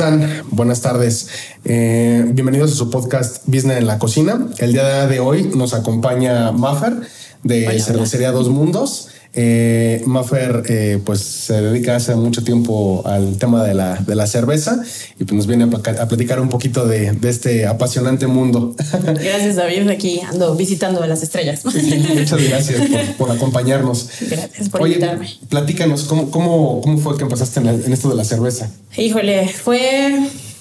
están? Buenas tardes. Eh, bienvenidos a su podcast Business en la Cocina. El día de hoy nos acompaña Maffer de Cervecería Dos Mundos. Eh, Maffer eh, pues se dedica hace mucho tiempo al tema de la, de la cerveza y pues nos viene a, platicar un poquito de, de, este apasionante mundo. Gracias David, aquí ando visitando a las estrellas. muchas gracias por, por, acompañarnos. Gracias por invitarme. Platícanos, ¿cómo, cómo, cómo fue que empezaste en, en esto de la cerveza? Híjole, fue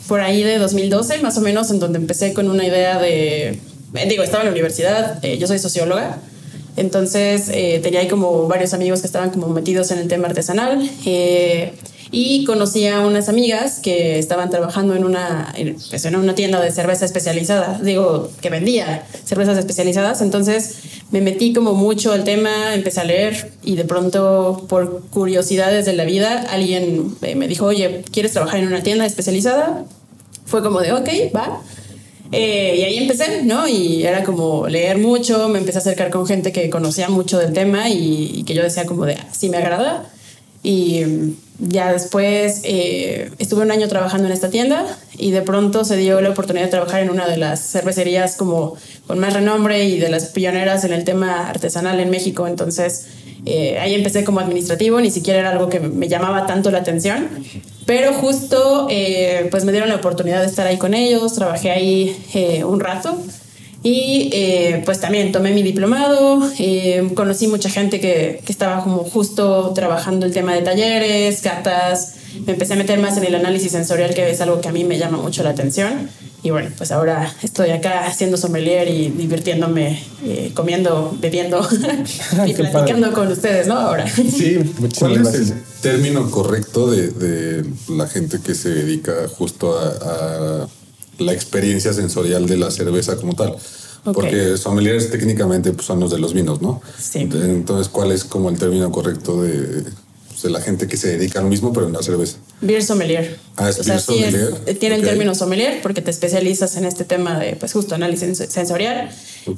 por ahí de 2012 más o menos en donde empecé con una idea de, digo, estaba en la universidad, eh, yo soy socióloga entonces eh, tenía ahí como varios amigos que estaban como metidos en el tema artesanal. Eh, y conocí a unas amigas que estaban trabajando en una, pues, en una tienda de cerveza especializada, digo, que vendía cervezas especializadas, entonces me metí como mucho al tema, empecé a leer y de pronto por curiosidades de la vida alguien eh, me dijo, oye, ¿quieres trabajar en una tienda especializada? Fue como de, ok, va. Eh, y ahí empecé, ¿no? Y era como leer mucho, me empecé a acercar con gente que conocía mucho del tema y, que yo decía como de, ah, sí me agrada. Y ya después eh, estuve un año trabajando en esta tienda y de pronto se dio la oportunidad de trabajar en una de las cervecerías como con más renombre y de las pioneras en el tema artesanal en México. Entonces eh, ahí empecé como administrativo, ni siquiera era algo que me llamaba tanto la atención, pero justo eh, pues me dieron la oportunidad de estar ahí con ellos, trabajé ahí eh, un rato y pues también tomé mi diplomado, conocí mucha gente que, que estaba como justo trabajando el tema de talleres, catas, me empecé a meter más en el análisis sensorial, que es algo que a mí me llama mucho la atención. Y bueno, pues ahora estoy acá haciendo sommelier y divirtiéndome, eh, comiendo, bebiendo y platicando con ustedes, ¿no? Ahora. Sí, ¿Cuál es el término correcto de, de, la gente que se dedica justo a, la experiencia sensorial de la cerveza como tal? Porque sommeliers técnicamente pues, son los de los vinos, ¿no? Sí. Entonces, ¿cuál es como el término correcto de de la gente que se dedica a lo mismo, pero en la cerveza. Beer sommelier. Ah, es beer sommelier. tiene el término sommelier porque te especializas en este tema de, pues justo análisis sensorial,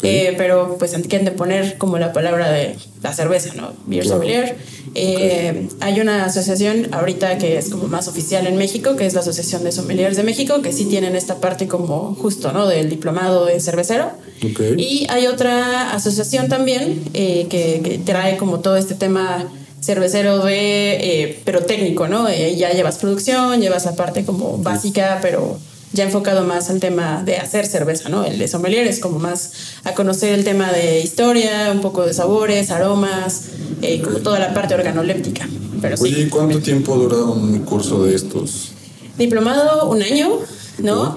eh, pero pues quieren de poner como la palabra de la cerveza, ¿no? Beer sommelier. Eh, hay una asociación ahorita que es como más oficial en México, que es la Asociación de Sommeliers de México, que sí tienen esta parte como justo, ¿no? Del diplomado de cervecero. Y hay otra asociación también eh, que, que trae como todo este tema cervecero de, eh, pero técnico, ¿no? Eh, ya llevas producción, llevas la parte como básica, pero ya enfocado más al tema de hacer cerveza, ¿no? El de sommelier es como más a conocer el tema de historia, un poco de sabores, aromas, eh, como toda la parte organoléptica. Pero Oye, ¿y cuánto tiempo dura un curso de estos? Diplomado, un año, ¿no?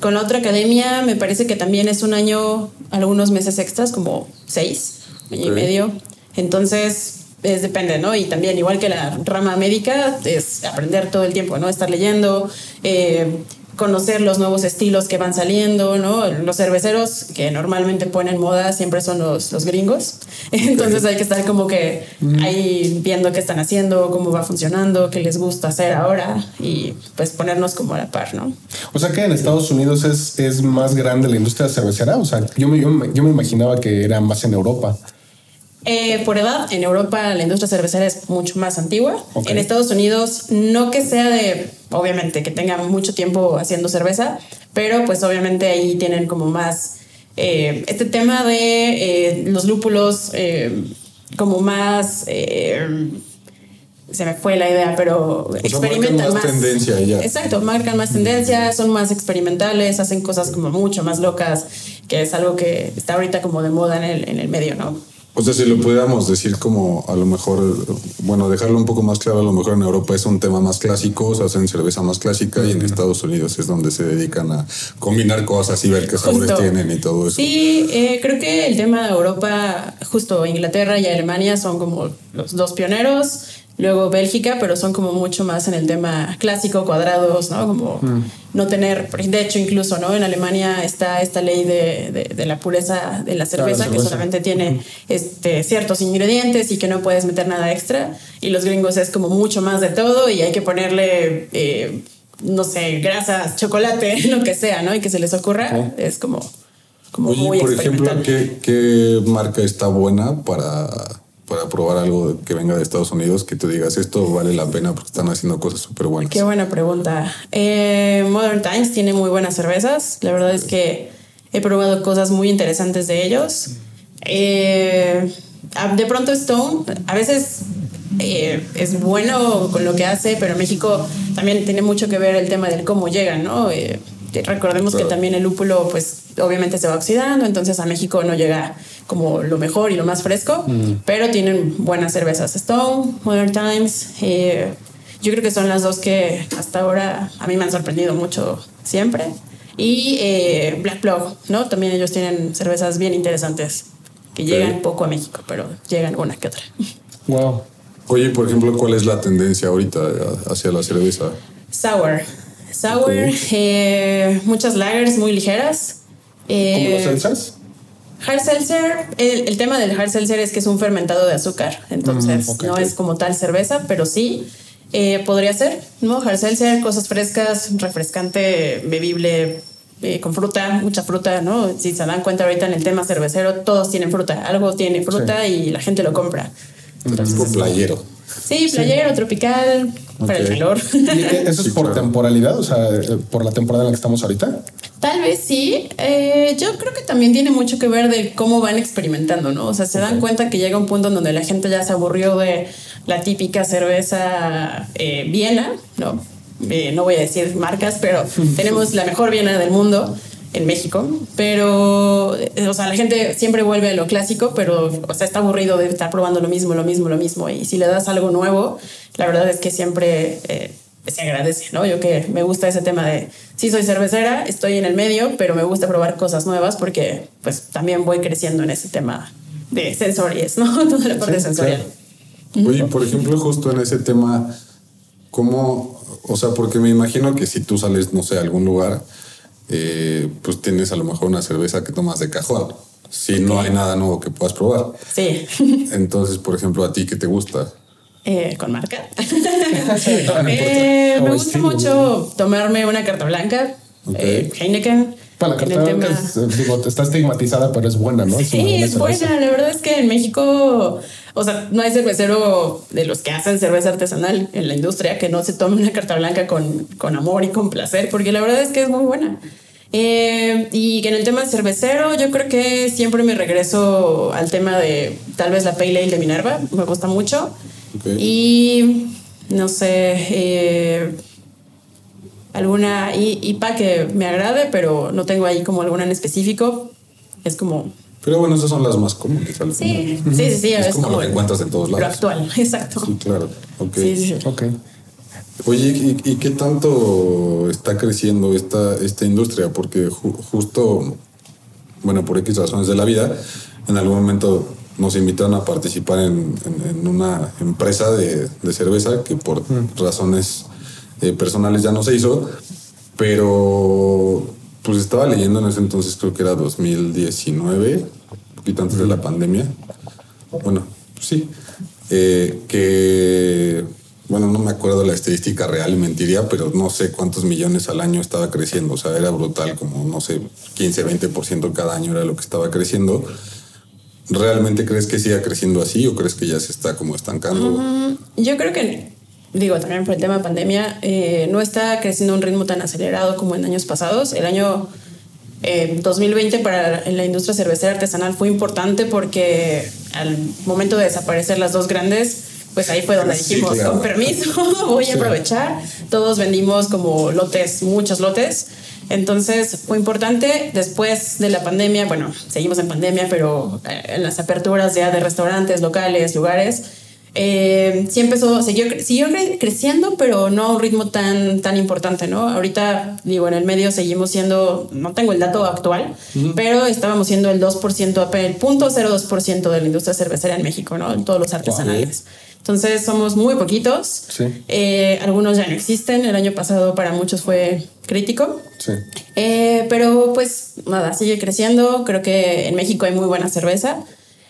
con la otra academia me parece que también es un año, algunos meses extras, como seis, año y medio. Entonces, es depende, ¿no? Y también, igual que la rama médica, es aprender todo el tiempo, ¿no? Estar leyendo, eh, conocer los nuevos estilos que van saliendo, ¿no? Los cerveceros que normalmente ponen moda siempre son los, los gringos. Entonces hay que estar como que ahí viendo qué están haciendo, cómo va funcionando, qué les gusta hacer ahora y pues ponernos como a la par, ¿no? O sea que en Estados Unidos es, es más grande la industria cervecera. O sea, yo me, yo, yo me imaginaba que era más en Europa. Eh, por edad, en Europa la industria cervecera es mucho más antigua. En Estados Unidos, no que sea de, obviamente, que tenga mucho tiempo haciendo cerveza, pero pues obviamente ahí tienen como más eh, este tema de eh, los lúpulos como más... se me fue la idea, pero experimentan más. tendencia ya. Exacto, marcan más tendencia, son más experimentales, hacen cosas como mucho más locas, que es algo que está ahorita como de moda en el, en el medio, ¿no? O sea, si lo pudiéramos decir como a lo mejor, bueno, dejarlo un poco más claro, a lo mejor en Europa es un tema más clásico, se hacen cerveza más clásica y en Estados Unidos es donde se dedican a combinar cosas y ver qué sabores tienen y todo eso. Sí, eh, creo que el tema de Europa, justo Inglaterra y Alemania son como los dos pioneros luego Bélgica, pero son como mucho más en el tema clásico, cuadrados, ¿no? Como mm. no tener, de hecho incluso, ¿no? En Alemania está esta ley de, de, la pureza de la cerveza, que solamente tiene este, ciertos ingredientes y que no puedes meter nada extra, y los gringos es como mucho más de todo y hay que ponerle... Eh, no sé, grasas, chocolate, lo que sea, ¿no? Y que se les ocurra, es como, como Oye, por ejemplo, ¿qué, ¿qué marca está buena para para probar algo que venga de Estados Unidos que tú digas esto vale la pena porque están haciendo cosas súper buenas? Qué buena pregunta. Eh, Modern Times tiene muy buenas cervezas. La verdad es que he probado cosas muy interesantes de ellos. Eh, de pronto Stone, a veces eh, es bueno con lo que hace, pero México también tiene mucho que ver el tema del cómo llegan, ¿no? Eh, recordemos que también el lúpulo, pues obviamente se va oxidando, entonces a México no llega como lo mejor y lo más fresco, mm. pero tienen buenas cervezas. Stone, Modern Times, eh, yo creo que son las dos que hasta ahora a mí me han sorprendido mucho siempre. Y Black Plug, ¿no? También ellos tienen cervezas bien interesantes que llegan poco a México, pero llegan una que otra. Wow. Oye, por ejemplo, ¿cuál es la tendencia ahorita hacia la cerveza? Sour. Sour, eh, muchas lagers muy ligeras. Eh, ¿Como los seltzers? Hard seltzer, el, tema del hard seltzer es que es un fermentado de azúcar, entonces mm, no es como tal cerveza, pero sí eh, podría ser, ¿no? Hard seltzer, cosas frescas, refrescante, bebible, eh, con fruta, mucha fruta, ¿no? Si se dan cuenta ahorita en el tema cervecero, todos tienen fruta, algo tiene fruta y la gente lo compra. Tipo playero. Sí, playero, tropical, para el calor. ¿Eso es por temporalidad? O sea, eh, por la temporada en la que estamos ahorita. Tal vez sí. Eh, yo creo que también tiene mucho que ver de cómo van experimentando, ¿no? O sea, se dan cuenta que llega un punto en donde la gente ya se aburrió de la típica cerveza eh, Viena, ¿no? no voy a decir marcas, pero tenemos la mejor Viena del mundo en México, pero, o sea, la gente siempre vuelve a lo clásico, pero, o sea, está aburrido de estar probando lo mismo, lo mismo, lo mismo, y si le das algo nuevo, la verdad es que siempre eh, se agradece, ¿no? Yo que me gusta ese tema de, sí soy cervecera, estoy en el medio, pero me gusta probar cosas nuevas porque, pues, también voy creciendo en ese tema de sensorias, ¿no? Toda la parte sensorial. Oye, por ejemplo, justo en ese tema, ¿cómo, o sea, porque me imagino que si tú sales, no sé, a algún lugar, eh, pues tienes a lo mejor una cerveza que tomas de cajón. Si no hay nada nuevo que puedas probar. Sí. Entonces, por ejemplo, ¿a ti qué te gusta? Eh, con marca. Eh, me gusta mucho tomarme una carta blanca, Heineken. Para la carta blanca digo, está estigmatizada, pero es buena, ¿no? sí, es buena. La verdad es que en México, o sea, no hay cervecero de los que hacen cerveza artesanal en la industria que no se tome una carta blanca con, con amor y con placer, porque la verdad es que es muy buena. Eh, y que en el tema cervecero, yo creo que siempre me regreso al tema de tal vez la Pale Ale de Minerva, me gusta mucho. Y no sé, eh, alguna IPA que me agrade, pero no tengo ahí como alguna en específico. Es como. Pero bueno, esas son las más comunes. Sí, sí, sí, sí, Es, como, lo que encuentras en todos lados. Lo actual, exacto. Sí, claro. Ok. Sí, sí. okay. Oye, ¿y, qué tanto está creciendo esta, esta industria? Porque justo, bueno, por X razones de la vida, en algún momento nos invitaron a participar en, una empresa de, cerveza que por razones eh, personales ya no se hizo, pero pues estaba leyendo en ese entonces, creo que era 2019, un poquito antes de la pandemia. Bueno, sí, eh, que bueno, no me acuerdo la estadística real, mentiría, pero no sé cuántos millones al año estaba creciendo. O sea, era brutal, como no sé, 15, 20% cada año era lo que estaba creciendo. ¿Realmente crees que siga creciendo así o crees que ya se está como estancando? Yo creo que, digo, también por el tema de pandemia, eh, no está creciendo a un ritmo tan acelerado como en años pasados. El año 2020 eh, para la industria cervecera artesanal fue importante porque al momento de desaparecer las dos grandes, pues ahí fue donde dijimos, con permiso, voy a aprovechar. Todos vendimos como lotes, muchos lotes. Entonces fue importante. Después de la pandemia, bueno, seguimos en pandemia, pero eh, en las aperturas ya de restaurantes, locales, lugares, eh, sí empezó, siguió, siguió creciendo, pero no a un ritmo tan, tan importante, ¿no? Ahorita, digo, en el medio seguimos siendo, no tengo el dato actual, pero estábamos siendo el 2%, el 0.02% de la industria cervecera en México, ¿no? En todos los artesanales. Entonces somos muy poquitos. Eh, algunos ya no existen. El año pasado para muchos fue crítico. Eh, pero pues nada, sigue creciendo. Creo que en México hay muy buena cerveza.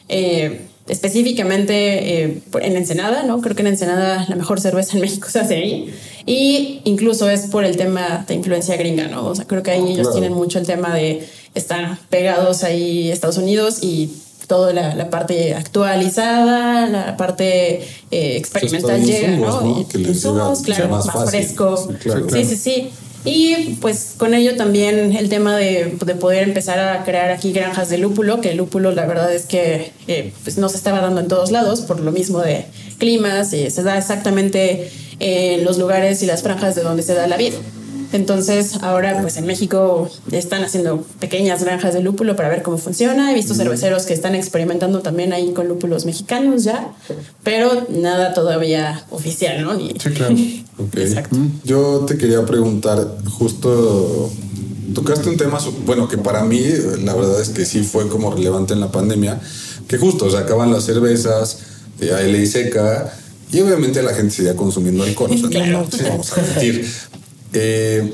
Eh, específicamente en Ensenada, ¿no? Creo que en Ensenada la mejor cerveza en México se hace ahí. Y incluso es por el tema de influencia gringa, ¿no? O sea, creo que ahí ellos tienen mucho el tema de estar pegados ahí Estados Unidos y toda la, parte actualizada, la parte eh, experimental llega, ¿no? Que les claro, más, fresco. Sí, sí, sí. Y pues con ello también el tema de, de, poder empezar a crear aquí granjas de lúpulo, que el lúpulo la verdad es que eh, pues no se estaba dando en todos lados por lo mismo de climas, y se da exactamente en los lugares y las franjas de donde se da la vid. Entonces, ahora pues en México están haciendo pequeñas granjas de lúpulo para ver cómo funciona. He visto cerveceros que están experimentando también ahí con lúpulos mexicanos ya, pero nada todavía oficial, ¿no? sí, claro. Exacto. Yo te quería preguntar, justo tocaste un tema, bueno, que para mí la verdad es que sí fue como relevante en la pandemia, que justo se acaban las cervezas, de ley seca, y obviamente la gente seguía consumiendo alcohol, o sea, no, vamos a mentir. Eh,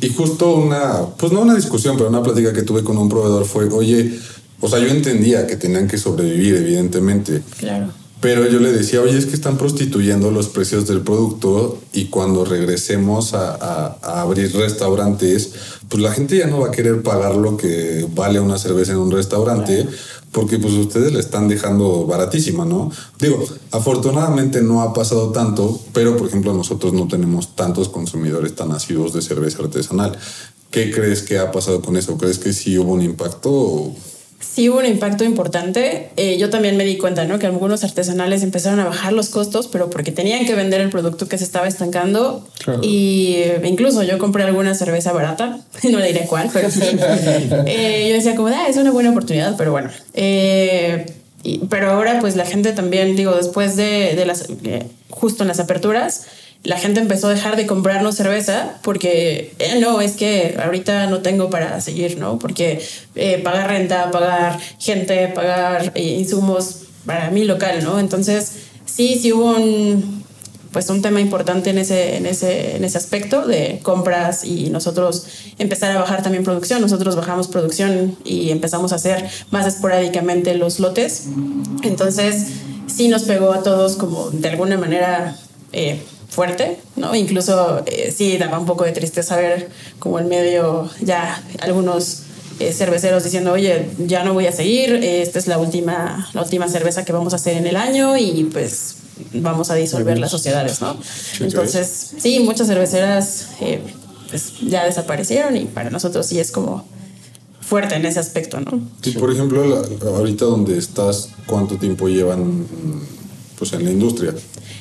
y justo una, pues no una discusión, pero una plática que tuve con un proveedor fue, oye, o sea, yo entendía que tenían que sobrevivir, evidentemente. Claro. Pero yo le decía, oye, es que están prostituyendo los precios del producto y cuando regresemos a, abrir restaurantes, pues la gente ya no va a querer pagar lo que vale una cerveza en un restaurante porque pues ustedes le están dejando baratísima, ¿no? Digo, afortunadamente no ha pasado tanto, pero por ejemplo nosotros no tenemos tantos consumidores tan asiduos de cerveza artesanal. ¿Qué crees que ha pasado con eso? ¿Crees que sí hubo un impacto? Sí hubo un impacto importante. Eh, yo también me di cuenta, ¿no? Que algunos artesanales empezaron a bajar los costos, pero porque tenían que vender el producto que se estaba estancando. Y eh, incluso yo compré alguna cerveza barata, no le diré cuál, pero sí. Eh, yo decía como, ah, es una buena oportunidad, pero bueno. pero ahora pues la gente también, digo, después de, de las, justo en las aperturas, la gente empezó a dejar de comprarnos cerveza porque eh, no, es que ahorita no tengo para seguir, ¿no? Porque eh, pagar renta, pagar gente, pagar eh, insumos para mi local, ¿no? Entonces, sí, sí hubo un, pues un tema importante en ese, en, ese, en ese aspecto de compras y nosotros empezar a bajar también producción. Nosotros bajamos producción y empezamos a hacer más esporádicamente los lotes. Entonces, sí nos pegó a todos como de alguna manera fuerte, ¿no? Incluso eh, sí daba un poco de tristeza ver como en medio ya algunos eh, cerveceros diciendo, oye, ya no voy a seguir, esta es la última, la última cerveza que vamos a hacer en el año y pues vamos a disolver las sociedades, ¿no? Entonces, sí, muchas cerveceras eh, pues ya desaparecieron y para nosotros sí es como fuerte en ese aspecto, ¿no? Sí, por ejemplo, ahorita donde estás, ¿cuánto tiempo llevan pues en la industria?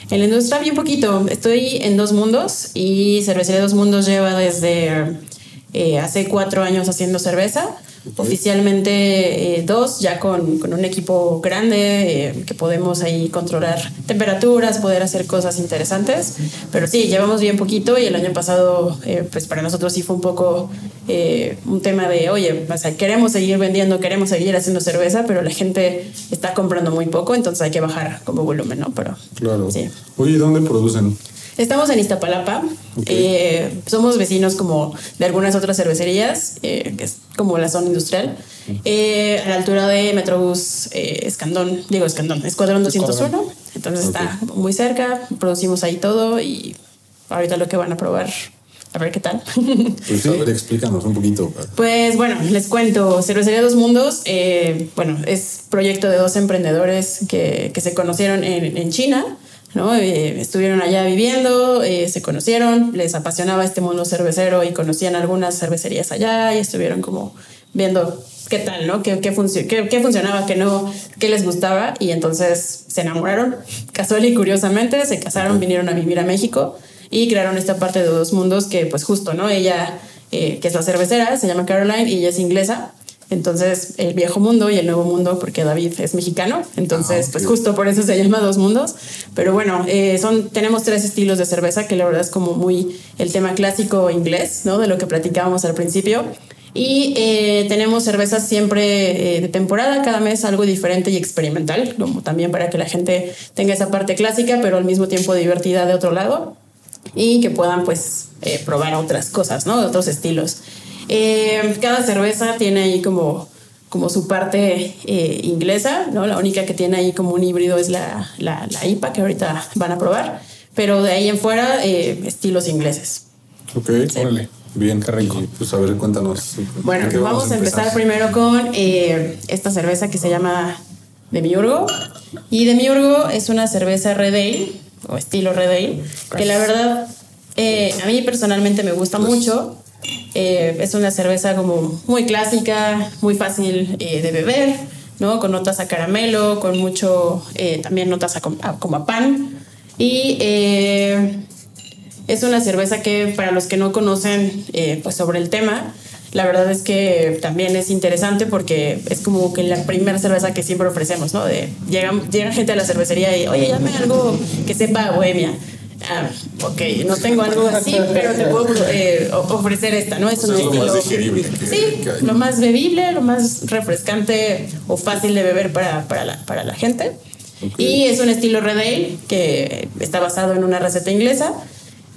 En la industria bien poquito. Estoy en Dos Mundos y Cervecería Dos Mundos lleva desde eh, hace cuatro años haciendo cerveza. Oficialmente eh, dos, ya con, con, un equipo grande eh, que podemos ahí controlar temperaturas, poder hacer cosas interesantes. Pero sí, llevamos bien poquito y el año pasado, pues para nosotros sí fue un poco un tema de, oye, o queremos seguir vendiendo, queremos seguir haciendo cerveza, pero la gente está comprando muy poco, entonces hay que bajar como volumen, ¿no? Pero, claro. Sí. Oye, ¿dónde producen? Estamos en Iztapalapa. Eh, somos vecinos como de algunas otras cervecerías, eh, que es como la zona industrial. Eh, a la altura de Metrobús Escandón, digo Escandón, Escuadrón 201. Entonces está muy cerca, producimos ahí todo y ahorita lo que van a probar a ver qué tal. Pues a ver, explícanos un poquito. Pues bueno, les cuento. Cervecería Dos Mundos, bueno, es proyecto de dos emprendedores que, que se conocieron en, en China. ¿No? Eh, estuvieron allá viviendo, eh, se conocieron, les apasionaba este mundo cervecero y conocían algunas cervecerías allá y estuvieron como viendo qué tal, ¿no? ¿Qué, qué, funcionaba, qué no, qué les gustaba y entonces se enamoraron, casual y curiosamente, se casaron, vinieron a vivir a México y crearon esta parte de dos mundos que pues justo, ¿no? Ella, eh, que es la cervecera, se llama Caroline y ella es inglesa entonces, el viejo mundo y el nuevo mundo, porque David es mexicano. Entonces, ah, pues justo por eso se llama Dos Mundos. Pero bueno, eh, son, tenemos tres estilos de cerveza, que la verdad es como muy el tema clásico inglés, ¿no? De lo que platicábamos al principio. Y eh, tenemos cervezas siempre eh, de temporada, cada mes algo diferente y experimental, como también para que la gente tenga esa parte clásica, pero al mismo tiempo divertida de otro lado y que puedan pues probar otras cosas, ¿no? Otros estilos. Eh, cada cerveza tiene ahí como, como su parte eh, inglesa, ¿no? La única que tiene ahí como un híbrido es la, la, IPA que ahorita van a probar, pero de ahí en fuera eh, estilos ingleses. Ok, Bien, qué rico. pues a ver, cuéntanos. Bueno, vamos, a empezar, primero con esta cerveza que se llama de Miurgo. Y de Miurgo es una cerveza Red Ale, o estilo Red Ale, que la verdad eh, a mí personalmente me gusta mucho. Eh, es una cerveza como muy clásica, muy fácil eh, de beber, ¿no? Con notas a caramelo, con mucho, también notas a, como a pan. Y es una cerveza que para los que no conocen pues sobre el tema, la verdad es que también es interesante porque es como que la primera cerveza que siempre ofrecemos, ¿no? De llegan, llega gente a la cervecería y, oye, llame algo que sepa bohemia. Ah, ok, no tengo algo así, pero te puedo eh, ofrecer esta, ¿no? Es un estilo. Lo más digerible sí, lo más bebible, lo más refrescante o fácil de beber para, para, la, para la gente. Y es un estilo Red Ale que está basado en una receta inglesa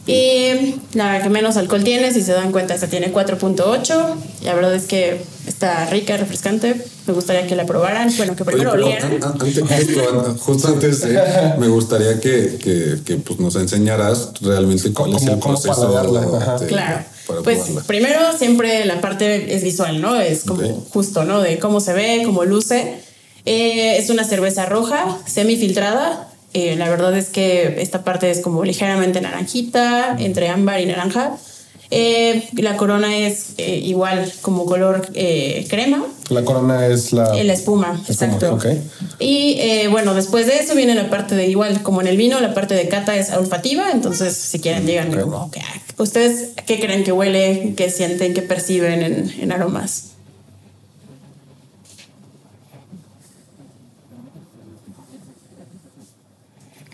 y la que menos alcohol tiene, si se dan cuenta, esta tiene 4.8. La verdad es que está rica, refrescante. Me gustaría que la probaran. Bueno, que primero olieran. justo, antes, me gustaría que, que, que pues, nos enseñaras realmente cuál es el proceso. claro. Pues primero siempre la parte es visual, ¿no? Es como justo, ¿no? De cómo se ve, cómo luce. Eh, es una cerveza roja, semifiltrada, eh, la verdad es que esta parte es como ligeramente naranjita, entre ámbar y naranja. Eh, la corona es eh, igual como color crema. La corona es la, la espuma, exacto. Y bueno, después de eso viene la parte de igual, como en el vino, la parte de cata es olfativa, entonces si quieren llegan como, ¿ustedes qué creen que huele, qué sienten, qué perciben en, en aromas?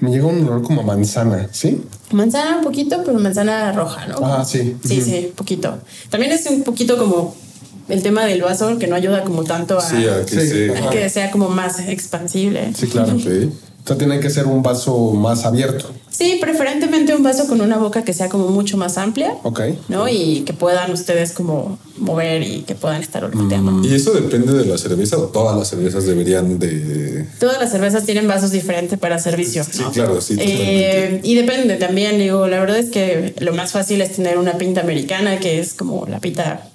Me llega un olor como manzana, ¿sí? Manzana un poquito, pero manzana roja, ¿no? Ah, sí. Sí, sí, poquito. También es un poquito como el tema del vaso que no ayuda como tanto a, que, sea como más expansible. Sí, claro. Sí. O sea, tiene que ser un vaso más abierto. Sí, preferentemente un vaso con una boca que sea como mucho más amplia. Ok. ¿No? Y que puedan ustedes como mover y que puedan estar olfateando. Mm. ¿Y eso depende de la cerveza o todas las cervezas deberían de...? Todas las cervezas tienen vasos diferentes para servicio. Sí, claro, sí. Eh, y depende también, digo, la verdad es que lo más fácil es tener una pinta americana, que es como la pinta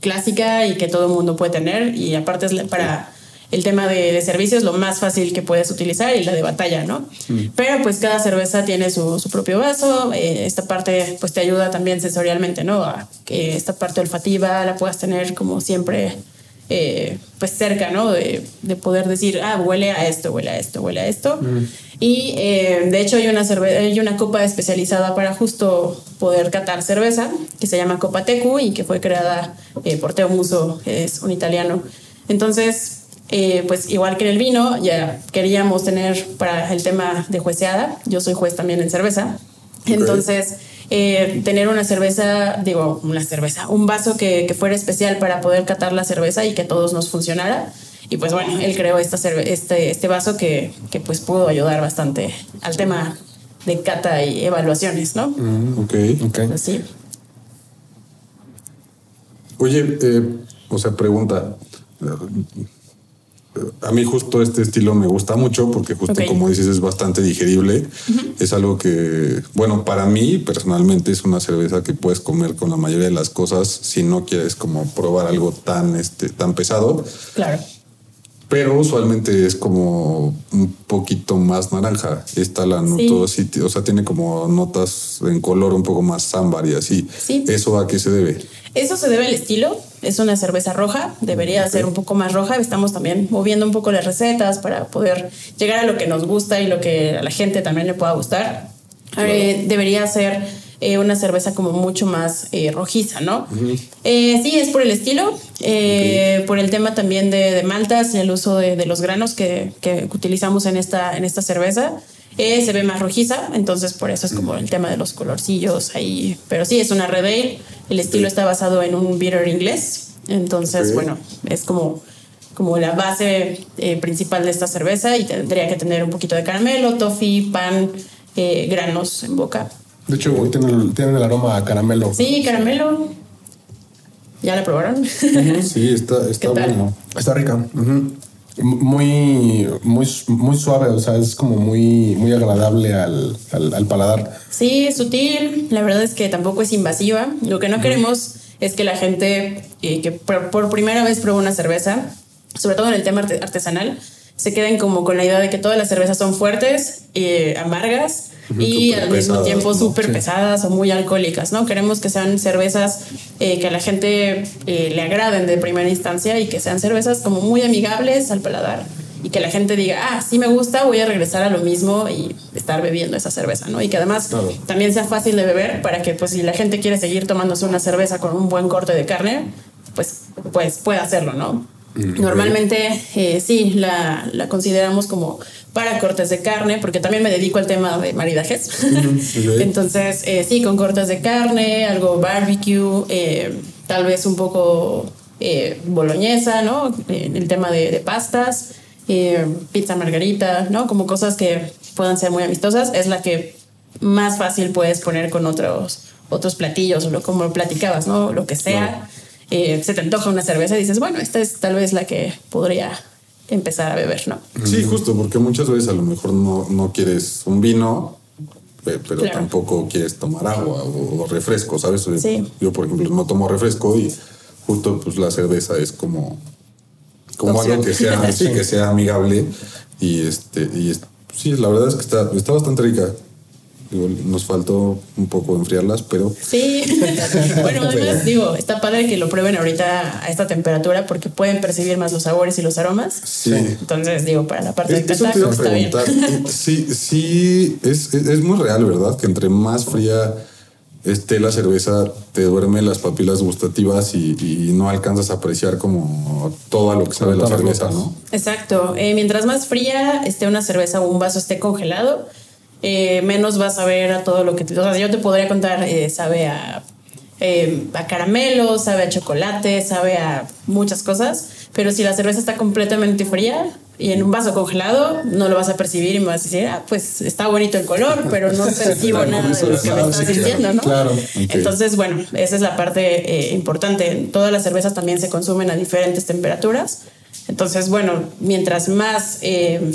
clásica y que todo el mundo puede tener. Y aparte es para el tema de, servicios lo más fácil que puedes utilizar y la de batalla, ¿no? Mm. Pero pues cada cerveza tiene su, propio vaso, eh, esta parte pues te ayuda también sensorialmente, ¿no? A que esta parte olfativa la puedas tener como siempre eh, pues cerca, ¿no? De, poder decir, ah, huele a esto, huele a esto, huele a esto. Mm. Y eh, de hecho hay una, hay una copa especializada para justo poder catar cerveza que se llama Copa Tecu y que fue creada por Teo Muso, que es un italiano. Entonces, eh, pues igual que en el vino, ya queríamos tener para el tema de jueceada, yo soy juez también en cerveza, entonces eh, tener una cerveza, digo, una cerveza, un vaso que, que, fuera especial para poder catar la cerveza y que todos nos funcionara. Y pues bueno, él creó esta este, este vaso que, que pues pudo ayudar bastante al tema de cata y evaluaciones, ¿no? Mm, ok, ok. Así. Oye, eh, o sea, pregunta a mí justo este estilo me gusta mucho porque justo como dices es bastante digerible. Es algo que, bueno, para mí personalmente es una cerveza que puedes comer con la mayoría de las cosas si no quieres como probar algo tan, este, tan pesado. Claro. Pero usualmente es como un poquito más naranja. Esta la noto, o sea, tiene como notas en color un poco más ámbar y así. ¿Eso a qué se debe? Eso se debe al estilo. Es una cerveza roja, debería ser un poco más roja. Estamos también moviendo un poco las recetas para poder llegar a lo que nos gusta y lo que a la gente también le pueda gustar. Eh, debería ser eh, una cerveza como mucho más eh, rojiza, ¿no? sí, es por el estilo, por el tema también de, maltas y el uso de, los granos que, que, utilizamos en esta, en esta cerveza. se ve más rojiza, entonces por eso es como el tema de los colorcillos ahí. Pero sí, es una red ale el estilo está basado en un bitter inglés. Entonces, bueno, es como, como la base eh, principal de esta cerveza y tendría que tener un poquito de caramelo, toffee, pan, eh, granos en boca. De hecho, tienen el, el aroma a caramelo. Sí, caramelo. ¿Ya la probaron? sí, está, está bueno. Está rica muy, muy, muy suave, o sea, es como muy, muy agradable al, al, paladar. Sí, es sutil, la verdad es que tampoco es invasiva. Lo que no queremos es que la gente eh, que por, primera vez prueba una cerveza, sobre todo en el tema artesanal, se queden como con la idea de que todas las cervezas son fuertes, eh, amargas y al mismo tiempo súper pesadas o muy alcohólicas, ¿no? Queremos que sean cervezas eh, que a la gente eh, le agraden de primera instancia y que sean cervezas como muy amigables al paladar y que la gente diga, ah, sí me gusta, voy a regresar a lo mismo y estar bebiendo esa cerveza, ¿no? Y que además también sea fácil de beber para que, pues, si la gente quiere seguir tomándose una cerveza con un buen corte de carne, pues, pues pueda hacerlo, ¿no? Normalmente eh, sí, la, la, consideramos como para cortes de carne, porque también me dedico al tema de maridajes. Entonces, eh, sí, con cortes de carne, algo barbecue, eh, tal vez un poco boloñesa, ¿no? el tema de, de pastas, pizza margarita, ¿no? Como cosas que puedan ser muy amistosas, es la que más fácil puedes poner con otros, otros platillos, o lo, como platicabas, ¿no? Lo que sea. Eh, se te antoja una cerveza y dices, bueno, esta es tal vez la que podría empezar a beber, ¿no? Sí, justo, porque muchas veces a lo mejor no, no quieres un vino, pero tampoco quieres tomar agua o, refresco, ¿sabes? Yo, por ejemplo, no tomo refresco y justo pues la cerveza es como, como algo que sea, sí, que sea amigable y este, y sí, la verdad es que está, está bastante rica nos faltó un poco enfriarlas, pero... Sí, bueno, además digo, está padre que lo prueben ahorita a esta temperatura porque pueden percibir más los sabores y los aromas. Sí. Entonces, digo, para la parte de catar, está bien. Sí, sí, es, es, muy real, ¿verdad? Que entre más fría esté la cerveza, te duerme las papilas gustativas y, no alcanzas a apreciar como todo lo que sabe la cerveza, ¿no? Exacto. Eh, mientras más fría esté una cerveza o un vaso esté congelado, eh, menos vas a ver a todo lo que te... O sea, yo te podría contar, eh, sabe a, eh, a caramelo, sabe a chocolate, sabe a muchas cosas, pero si la cerveza está completamente fría y en un vaso congelado, no lo vas a percibir y me vas a decir, ah, pues está bonito el color, pero no percibo nada de lo que me estás diciendo, ¿no? Claro. Entonces, bueno, esa es la parte importante. Todas las cervezas también se consumen a diferentes temperaturas. Entonces, bueno, mientras más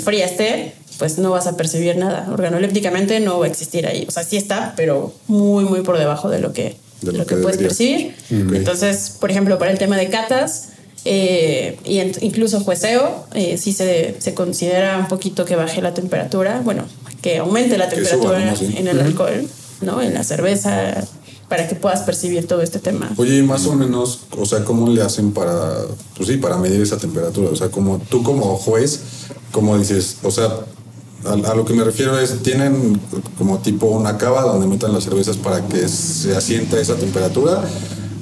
fría esté, pues no vas a percibir nada. Organolépticamente no va a existir ahí. O sea, sí está, pero muy, muy por debajo de lo que, lo, que, puedes percibir. Entonces, por ejemplo, para el tema de catas, eh, y incluso jueceo, eh, sí se, se, considera un poquito que baje la temperatura, bueno, que aumente la temperatura en el alcohol, ¿no? En la cerveza, para que puedas percibir todo este tema. Oye, más o menos, o sea, ¿cómo le hacen para, pues sí, para medir esa temperatura? O sea, como tú como juez, ¿cómo dices? O sea, a, lo que me refiero es, tienen como tipo una cava donde metan las cervezas para que se asienta esa temperatura.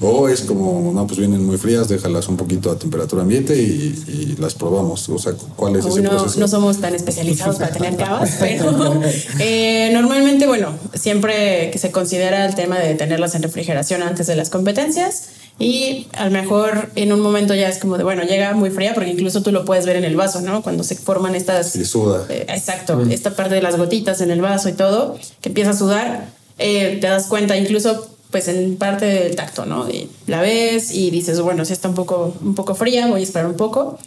O es como, no, pues vienen muy frías, déjalas un poquito a temperatura ambiente y, las probamos. O sea, ¿cuál es ese no, proceso? No somos tan especializados para tener cavas, pero eh, normalmente, bueno, siempre que se considera el tema de tenerlas en refrigeración antes de las competencias y a lo mejor en un momento ya es como de, bueno, llega muy fría porque incluso tú lo puedes ver en el vaso, ¿no? Cuando se forman estas... Y suda. Eh, exacto, mm. esta parte de las gotitas en el vaso y todo, que empieza a sudar, eh, te das cuenta incluso pues en parte del tacto, ¿no? Y la ves y dices, bueno, si está un poco, un poco fría, voy a esperar un poco.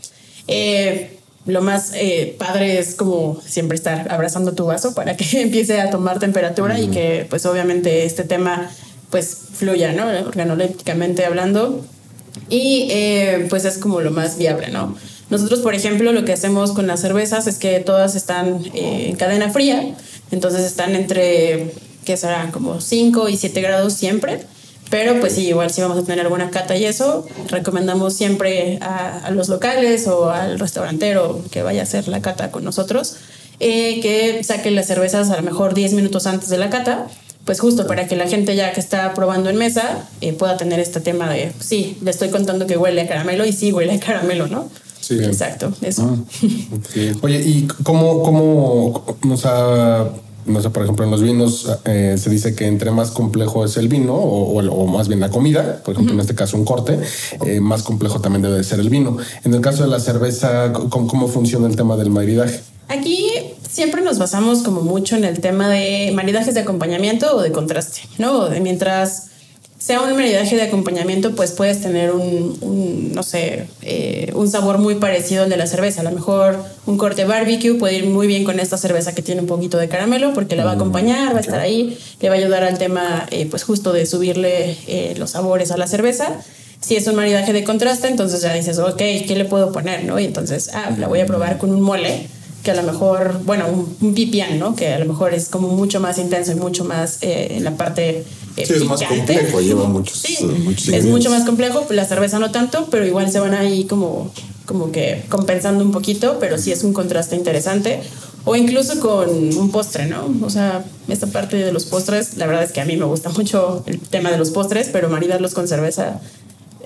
Eh, lo más padre es como siempre estar abrazando tu vaso para que empiece a tomar temperatura y que pues obviamente este tema pues fluya, ¿no? Organolépticamente hablando. Y eh, pues es como lo más viable, ¿no? Nosotros, por ejemplo, lo que hacemos con las cervezas es que todas están eh, en cadena fría, entonces están entre, ¿qué será? Como 5 y 7 grados siempre. Pero pues sí, igual si vamos a tener alguna cata y eso, recomendamos siempre a, los locales o al restaurantero que vaya a hacer la cata con nosotros, eh, que saquen las cervezas a lo mejor 10 minutos antes de la cata pues justo para que la gente ya que está probando en mesa eh, pueda tener este tema de, sí, le estoy contando que huele a caramelo y sí huele a caramelo, ¿no? Sí. Exacto, eso. Ah, Oye, ¿y cómo, cómo, o sea, no sé, por ejemplo, en los vinos eh, se dice que entre más complejo es el vino, o, más bien la comida, por ejemplo, en este caso un corte, eh, más complejo también debe ser el vino. En el caso de la cerveza, ¿cómo, cómo funciona el tema del maridaje? Aquí siempre nos basamos como mucho en el tema de maridajes de acompañamiento o de contraste, ¿no? De mientras sea un maridaje de acompañamiento, pues puedes tener un, no sé, eh, un sabor muy parecido al de la cerveza. A lo mejor un corte barbecue puede ir muy bien con esta cerveza que tiene un poquito de caramelo porque la va a mm, acompañar, va a estar ahí, le va a ayudar al tema, eh, pues justo de subirle eh, los sabores a la cerveza. si es un maridaje de contraste, entonces ya dices, ok, ¿qué le puedo poner? ¿no? Y entonces, ah, la voy a probar con un mole que a lo mejor, bueno, un, pipián, ¿no? Que a lo mejor es como mucho más intenso y mucho más eh, en la parte eh, sí, es más complejo, lleva muchos, sí, Es mucho más complejo, la cerveza no tanto, pero igual se van ahí como, como que compensando un poquito, pero sí es un contraste interesante. O incluso con un postre, ¿no? O sea, esta parte de los postres, la verdad es que a mí me gusta mucho el tema de los postres, pero maridarlos con cerveza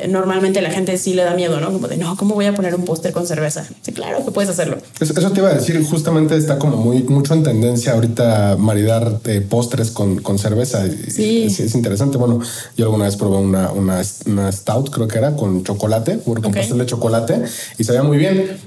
normalmente la gente sí le da miedo, ¿no? Como de, no, ¿cómo voy a poner un póster con cerveza? Sí, claro que puedes hacerlo. Eso, te iba a decir, justamente está como muy mucho en tendencia ahorita maridar eh, postres con, con, cerveza. Sí. Es, interesante. Bueno, yo alguna vez probé una, una, una stout, creo que era, con chocolate, con pastel de chocolate, y sabía muy bien.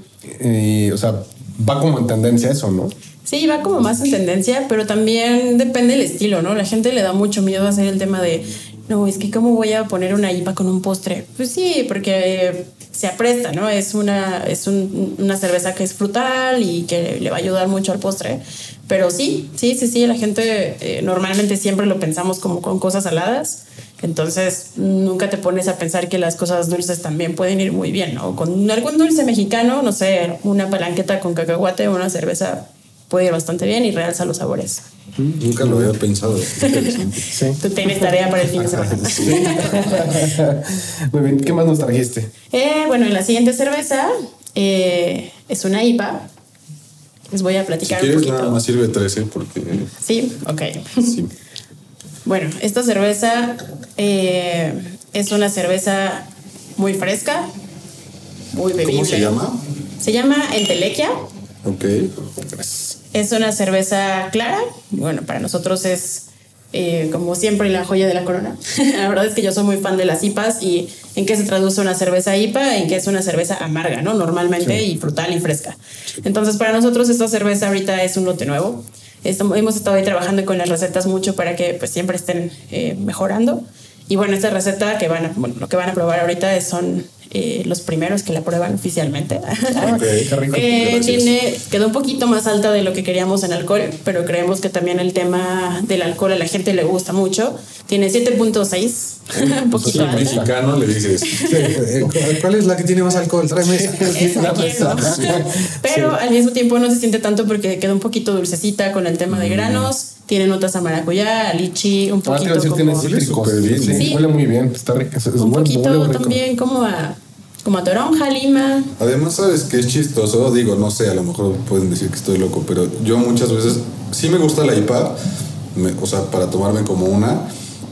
Y, o sea, va como en tendencia eso, ¿no? Sí, va como más en tendencia, pero también depende del estilo, ¿no? La gente le da mucho miedo a hacer el tema de no, es que cómo voy a poner una IPA con un postre. Pues sí, porque se apresta, ¿no? Es una, es una cerveza que es frutal y que le va a ayudar mucho al postre. Pero sí, sí, sí, sí, la gente eh, normalmente siempre lo pensamos como con cosas saladas. Entonces nunca te pones a pensar que las cosas dulces también pueden ir muy bien, ¿no? Con algún dulce mexicano, no sé, una palanqueta con cacahuate o una cerveza puede ir bastante bien y realza los sabores. Nunca lo había pensado. sí. Tú tienes tarea para el fin de semana. Muy bien, ¿qué más nos trajiste? Eh, bueno, en la siguiente cerveza eh, es una IPA. Les voy a platicar si quieres, un poquito. Nada más sirve 13 porque. Sí, ok. Sí. bueno, esta cerveza eh, es una cerveza muy fresca, muy bebible. ¿Cómo se llama? Se llama Entelequia. Ok. Es una cerveza clara. Bueno, para nosotros es eh, como siempre la joya de la corona. la verdad es que yo soy muy fan de las IPAs y en qué se traduce una cerveza IPA, en qué es una cerveza amarga, ¿no? Normalmente y frutal y fresca. Entonces para nosotros esta cerveza ahorita es un lote nuevo. hemos estado ahí trabajando con las recetas mucho para que pues siempre estén eh, mejorando. Y bueno, esta receta que van a, bueno, lo que van a probar ahorita son eh, los primeros que la prueban oficialmente. eh, tiene, quedó un poquito más alta de lo que queríamos en alcohol, pero creemos que también el tema del alcohol a la gente le gusta mucho. Tiene 7.6. un poquito alta. mexicano le dices, eh, ¿cuál es la que tiene más alcohol? Tráeme esa. Pero al mismo tiempo no se siente tanto porque quedó un poquito dulcecita con el tema de mm. granos. Tiene notas a maracuyá, a lichi, un ah, poquito como... Tiene bien, sí, Huele muy bien, está rico. Es un poquito también como a como a toronja, lima. Además, sabes que es chistoso, digo, no sé, a lo mejor pueden decir que estoy loco, pero yo muchas veces sí me gusta la IPA, o sea, para tomarme como una,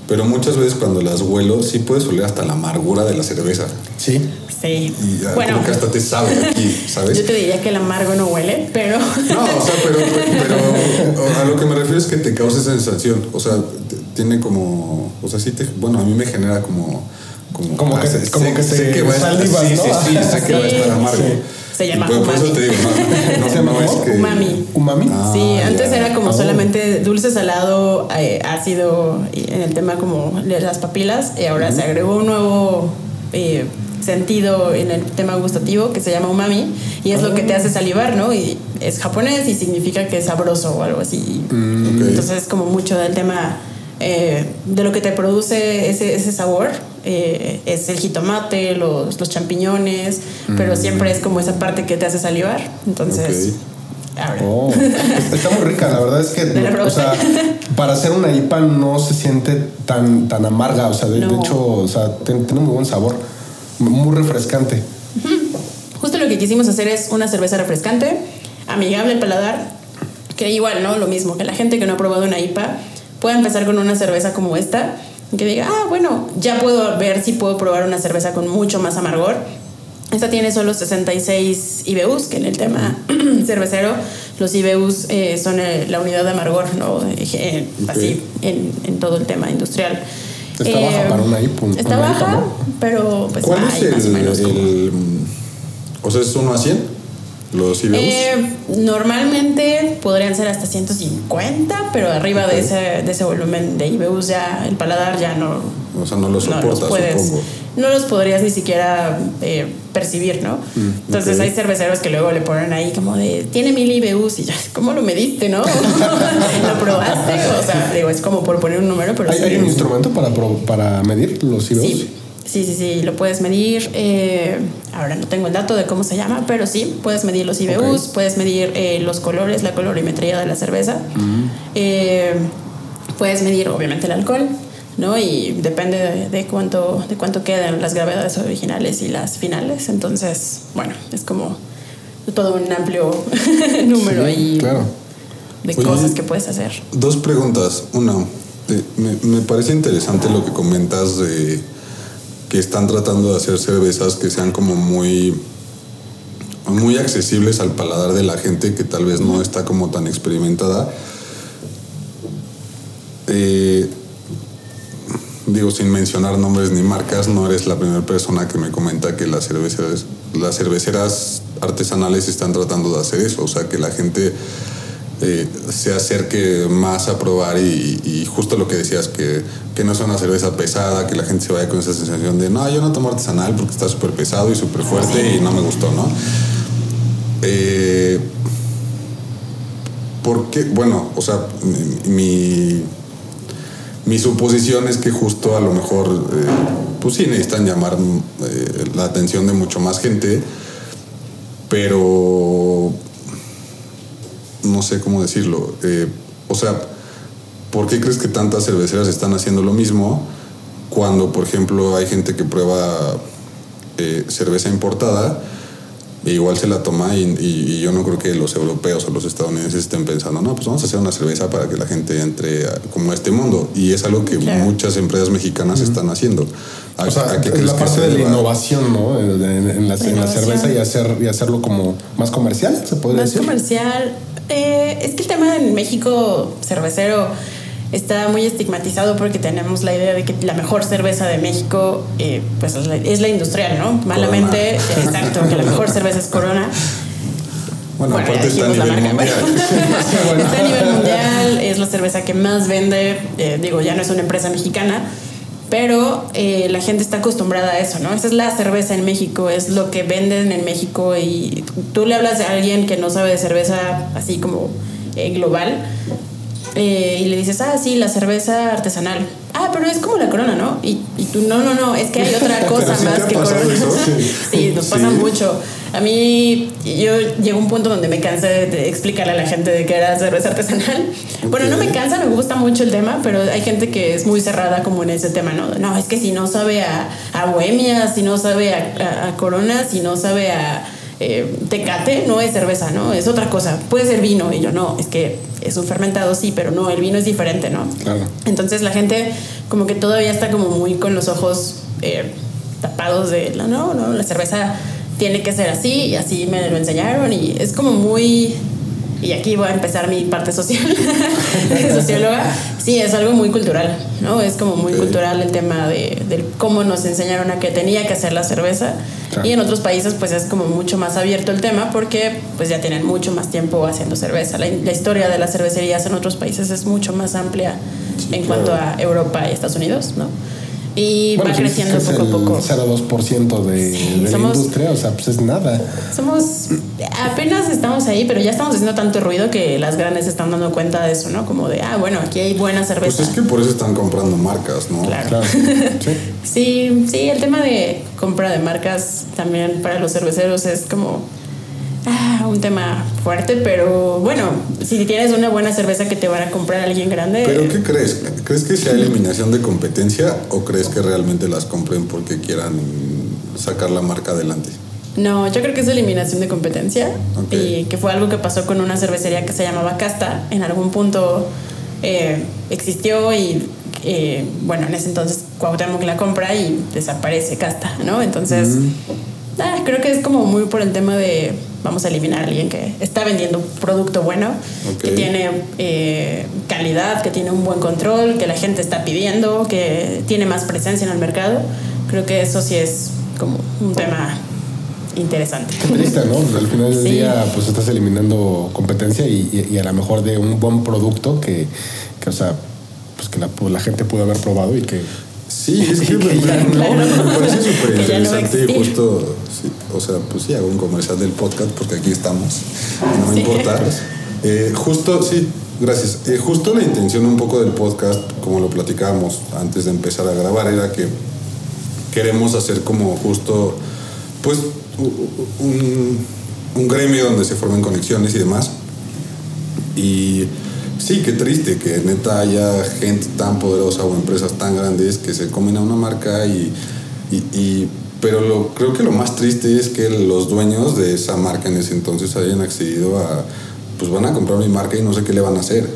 pero muchas veces cuando las huelo sí puedes oler hasta la amargura de la cerveza. Sí. Sí. Y bueno, como que hasta te sabe aquí, ¿sabes? Yo te diría que el amargo no huele, pero. No, o sea, pero, pero a lo que me refiero es que te causa sensación. O sea, tiene como. O sea, sí te. Bueno, a mí me genera como. Como, como que, sé, como que sé que va a estar, sí, sí, sí, sé que va a estar amargo. Se llama pues, umami. Por eso te digo, no, no, no es que... Umami. ¿Umami? Ah, sí, antes era como ah, solamente dulce, salado, eh, ácido, en el tema como de las papilas, y ahora se agregó un nuevo eh, sentido en el tema gustativo que se llama umami y es lo que te hace salivar, ¿no? Y es japonés y significa que es sabroso o algo así. Mm, Entonces es como mucho del tema eh, de lo que te produce ese, ese sabor. Eh, es el jitomate, los, los champiñones, pero mm. siempre es como esa parte que te hace salivar. Entonces... Oh, está muy rica, la verdad es que o sea, para hacer una IPA no se siente tan, tan amarga, o sea, de, hecho, o sea, tiene, tiene muy buen sabor muy refrescante. Justo lo que quisimos hacer es una cerveza refrescante, amigable al paladar, que igual, ¿no? Lo mismo, que la gente que no ha probado una IPA pueda empezar con una cerveza como esta, que diga, ah, bueno, ya puedo ver si puedo probar una cerveza con mucho más amargor. Esta tiene solo 66 IBUs, que en el tema cervecero los IBUs eh, son eh, la unidad de amargor, ¿no? Eh, así en, en todo el tema industrial. Está baja eh, para una IPA. Está baja, pero pues ¿Cuál es el, o menos. El, o sea, es uno a 100 los IBUs? Eh, normalmente podrían ser hasta 150, pero arriba de, ese, de ese volumen de IBUs ya el paladar ya no. O sea, no lo soporta, no puedes, supongo. No los podrías ni siquiera eh, percibir, ¿no? Mm, Entonces hay cerveceros que luego le ponen ahí como de, tiene mil IBUs y ya, ¿cómo lo mediste, no? ¿Lo probaste? O sea, digo, es como por poner un número, pero... ¿Hay, ¿hay un instrumento para, para medir los IBUs? Sí. Sí, sí, sí, lo puedes medir. Eh, ahora no tengo el dato de cómo se llama, pero sí, puedes medir los IBUs, puedes medir eh, los colores, la colorimetría de la cerveza. Eh, puedes medir, obviamente, el alcohol, ¿no? Y depende de, cuánto, de cuánto quedan las gravedades originales y las finales. Entonces, bueno, es como todo un amplio número ahí de cosas que puedes hacer. Dos preguntas. Una, me, me parece interesante lo que comentas de que están tratando de hacer cervezas que sean como muy muy accesibles al paladar de la gente que tal vez no está como tan experimentada. Eh, digo, sin mencionar nombres ni marcas, no eres la primera persona que me comenta que las cerveceras, las cerveceras artesanales están tratando de hacer eso, o sea, que la gente eh, se acerque más a probar y, justo lo que decías, que, que, no es una cerveza pesada, que la gente se vaya con esa sensación de, no, yo no tomo artesanal porque está súper pesado y súper fuerte y no me gustó, ¿no? Eh, porque, bueno, o sea, mi, mi suposición es que justo a lo mejor, eh, pues sí necesitan llamar la atención de mucho más gente, pero no sé cómo decirlo. Eh, o sea, ¿por qué crees que tantas cerveceras están haciendo lo mismo cuando, por ejemplo, hay gente que prueba eh, cerveza importada? E igual se la toma y, yo no creo que los europeos o los estadounidenses estén pensando, no, pues vamos a hacer una cerveza para que la gente entre como a este mundo. Y es algo que muchas empresas mexicanas están haciendo. o sea, es la parte de la innovación, ¿no? En, la, cerveza y, hacer, y hacerlo como más comercial, se puede decir. Más comercial, eh, es que el tema en México cervecero está muy estigmatizado porque tenemos la idea de que la mejor cerveza de México eh, pues es la, industrial, ¿no? Malamente, exacto, que la mejor cerveza es Corona. Bueno, aparte está a nivel mundial. está a nivel mundial, es la cerveza que más vende, eh, digo, ya no es una empresa mexicana, pero eh, la gente está acostumbrada a eso, ¿no? Esa es la cerveza en México, es lo que venden en México y tú le hablas de alguien que no sabe de cerveza así como eh, global eh, y le dices, ah, sí, la cerveza artesanal. Ah, pero es como la corona, ¿no? Y, y tú, no, no, no, es que hay otra cosa más que corona. sí, nos pasa mucho. A mí, yo llego a un punto donde me cansé de explicarle a la gente de que era cerveza artesanal. Bueno, no me cansa, me gusta mucho el tema, pero hay gente que es muy cerrada como en ese tema, ¿no? No, es que si no sabe a, a Bohemia, si no sabe a, Corona, si no sabe a eh, Tecate, no es cerveza, ¿no? Es otra cosa. Puede ser vino. Y yo, no, es que es un fermentado, sí, pero no, el vino es diferente, ¿no? Claro. Entonces la gente como que todavía está como muy con los ojos eh, tapados de, no, no, la cerveza tiene que ser así y así me lo enseñaron y es como muy y aquí voy a empezar mi parte social de socióloga, sí, es algo muy cultural, ¿no? Es como muy cultural el tema de, cómo nos enseñaron a que tenía que hacer la cerveza. Y en otros países pues es como mucho más abierto el tema porque pues ya tienen mucho más tiempo haciendo cerveza. La, historia de las cervecerías en otros países es mucho más amplia en cuanto a Europa y Estados Unidos, ¿no? Y va creciendo poco a poco. 0,2% de, de la industria, o sea, pues es nada. Somos, apenas estamos ahí, pero ya estamos haciendo tanto ruido que las grandes están dando cuenta de eso, ¿no? Como de, ah, bueno, aquí hay buena cerveza. Pues es que por eso están comprando marcas, ¿no? Claro. ¿Sí? sí, sí, el tema de compra de marcas también para los cerveceros es como Ah, un tema fuerte, pero bueno, si tienes una buena cerveza que te van a comprar alguien grande. ¿Pero qué crees? ¿Crees que sea eliminación de competencia o crees que realmente las compren porque quieran sacar la marca adelante? No, yo creo que es eliminación de competencia y que fue algo que pasó con una cervecería que se llamaba Casta. En algún punto eh, existió y eh, bueno, en ese entonces Cuauhtémoc la compra y desaparece Casta, ¿no? Entonces, ah, creo que es como muy por el tema de vamos a eliminar a alguien que está vendiendo un producto bueno, que tiene eh, calidad, que tiene un buen control, que la gente está pidiendo, que tiene más presencia en el mercado. Creo que eso sí es como un tema interesante. Qué triste, ¿no? Al final del día, pues estás eliminando competencia y, a lo mejor de un buen producto que, que o sea, pues que la, pues la gente pudo haber probado y que Sí, es que, me, parece súper interesante y justo, o sea, pues sí, hago un comercial del podcast porque aquí estamos y no me importa. Eh, justo, sí, gracias. Eh, justo la intención un poco del podcast, como lo platicábamos antes de empezar a grabar, era que queremos hacer como justo, pues, un, un gremio donde se formen conexiones y demás. Y sí, qué triste que neta haya gente tan poderosa o empresas tan grandes que se comen a una marca y, y, pero lo, creo que lo más triste es que los dueños de esa marca en ese entonces hayan accedido a pues van a comprar mi marca y no sé qué le van a hacer.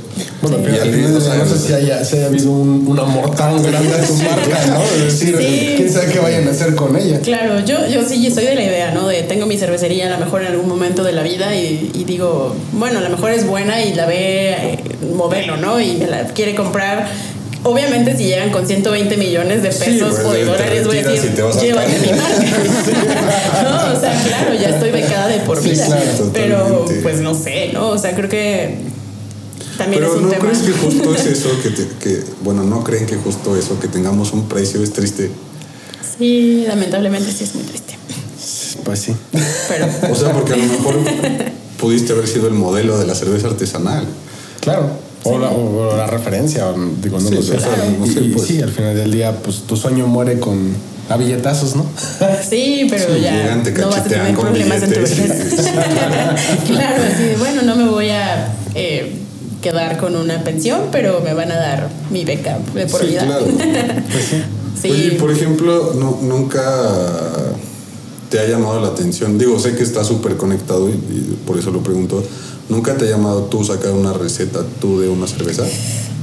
Bueno, sí. no sé si haya, si haya habido un, amor tan grande a tu marca, ¿no? Es decir, quién sabe qué vayan a hacer con ella. Claro, yo, yo sí soy de la idea, ¿no? De tengo mi cervecería a lo mejor en algún momento de la vida y, y digo, bueno, a lo mejor es buena y la ve eh, modelo, ¿no? Y me la quiere comprar Obviamente, si llegan con 120 millones de pesos o de dólares, voy a decir, llévate mi marca. no, o sea, claro, ya estoy becada de por vida. pero, pues no sé, ¿no? O sea, creo que también pero es un ¿no crees que justo es eso que, que, bueno, no creen que justo eso, que tengamos un precio es triste? Sí, lamentablemente sí es muy triste. Pues sí. Pero. O sea, porque a lo mejor pudiste haber sido el modelo de la cerveza artesanal. Claro. O, la, referencia, digo, no lo sé. Pues. sí, al final del día, pues tu sueño muere con a billetazos, ¿no? Sí, pero ya no vas a tener problemas en tu claro, así de, bueno, no me voy a eh, quedar con una pensión, pero me van a dar mi beca de por vida. Claro. pues sí. Oye, por ejemplo, no, nunca te ha llamado la atención. Digo, sé que está súper conectado y por eso lo pregunto ¿Nunca te ha llamado tú sacar una receta tú de una cerveza?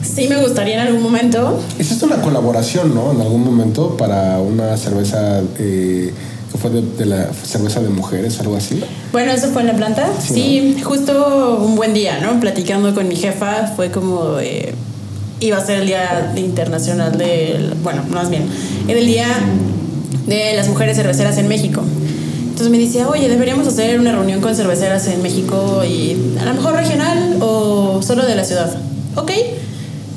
Sí, me gustaría en algún momento. Hiciste una colaboración, ¿no? En algún momento para una cerveza eh, que fue de, la cerveza de mujeres, algo así. Bueno, eso fue en la planta. Sí, justo un buen día, ¿no? Platicando con mi jefa, fue como. Eh, iba a ser el Día Internacional de. Bueno, más bien, era el Día de las Mujeres Cerveceras en México. Entonces me decía, oye, deberíamos hacer una reunión con cerveceras en México y a lo mejor regional o solo de la ciudad. Ok,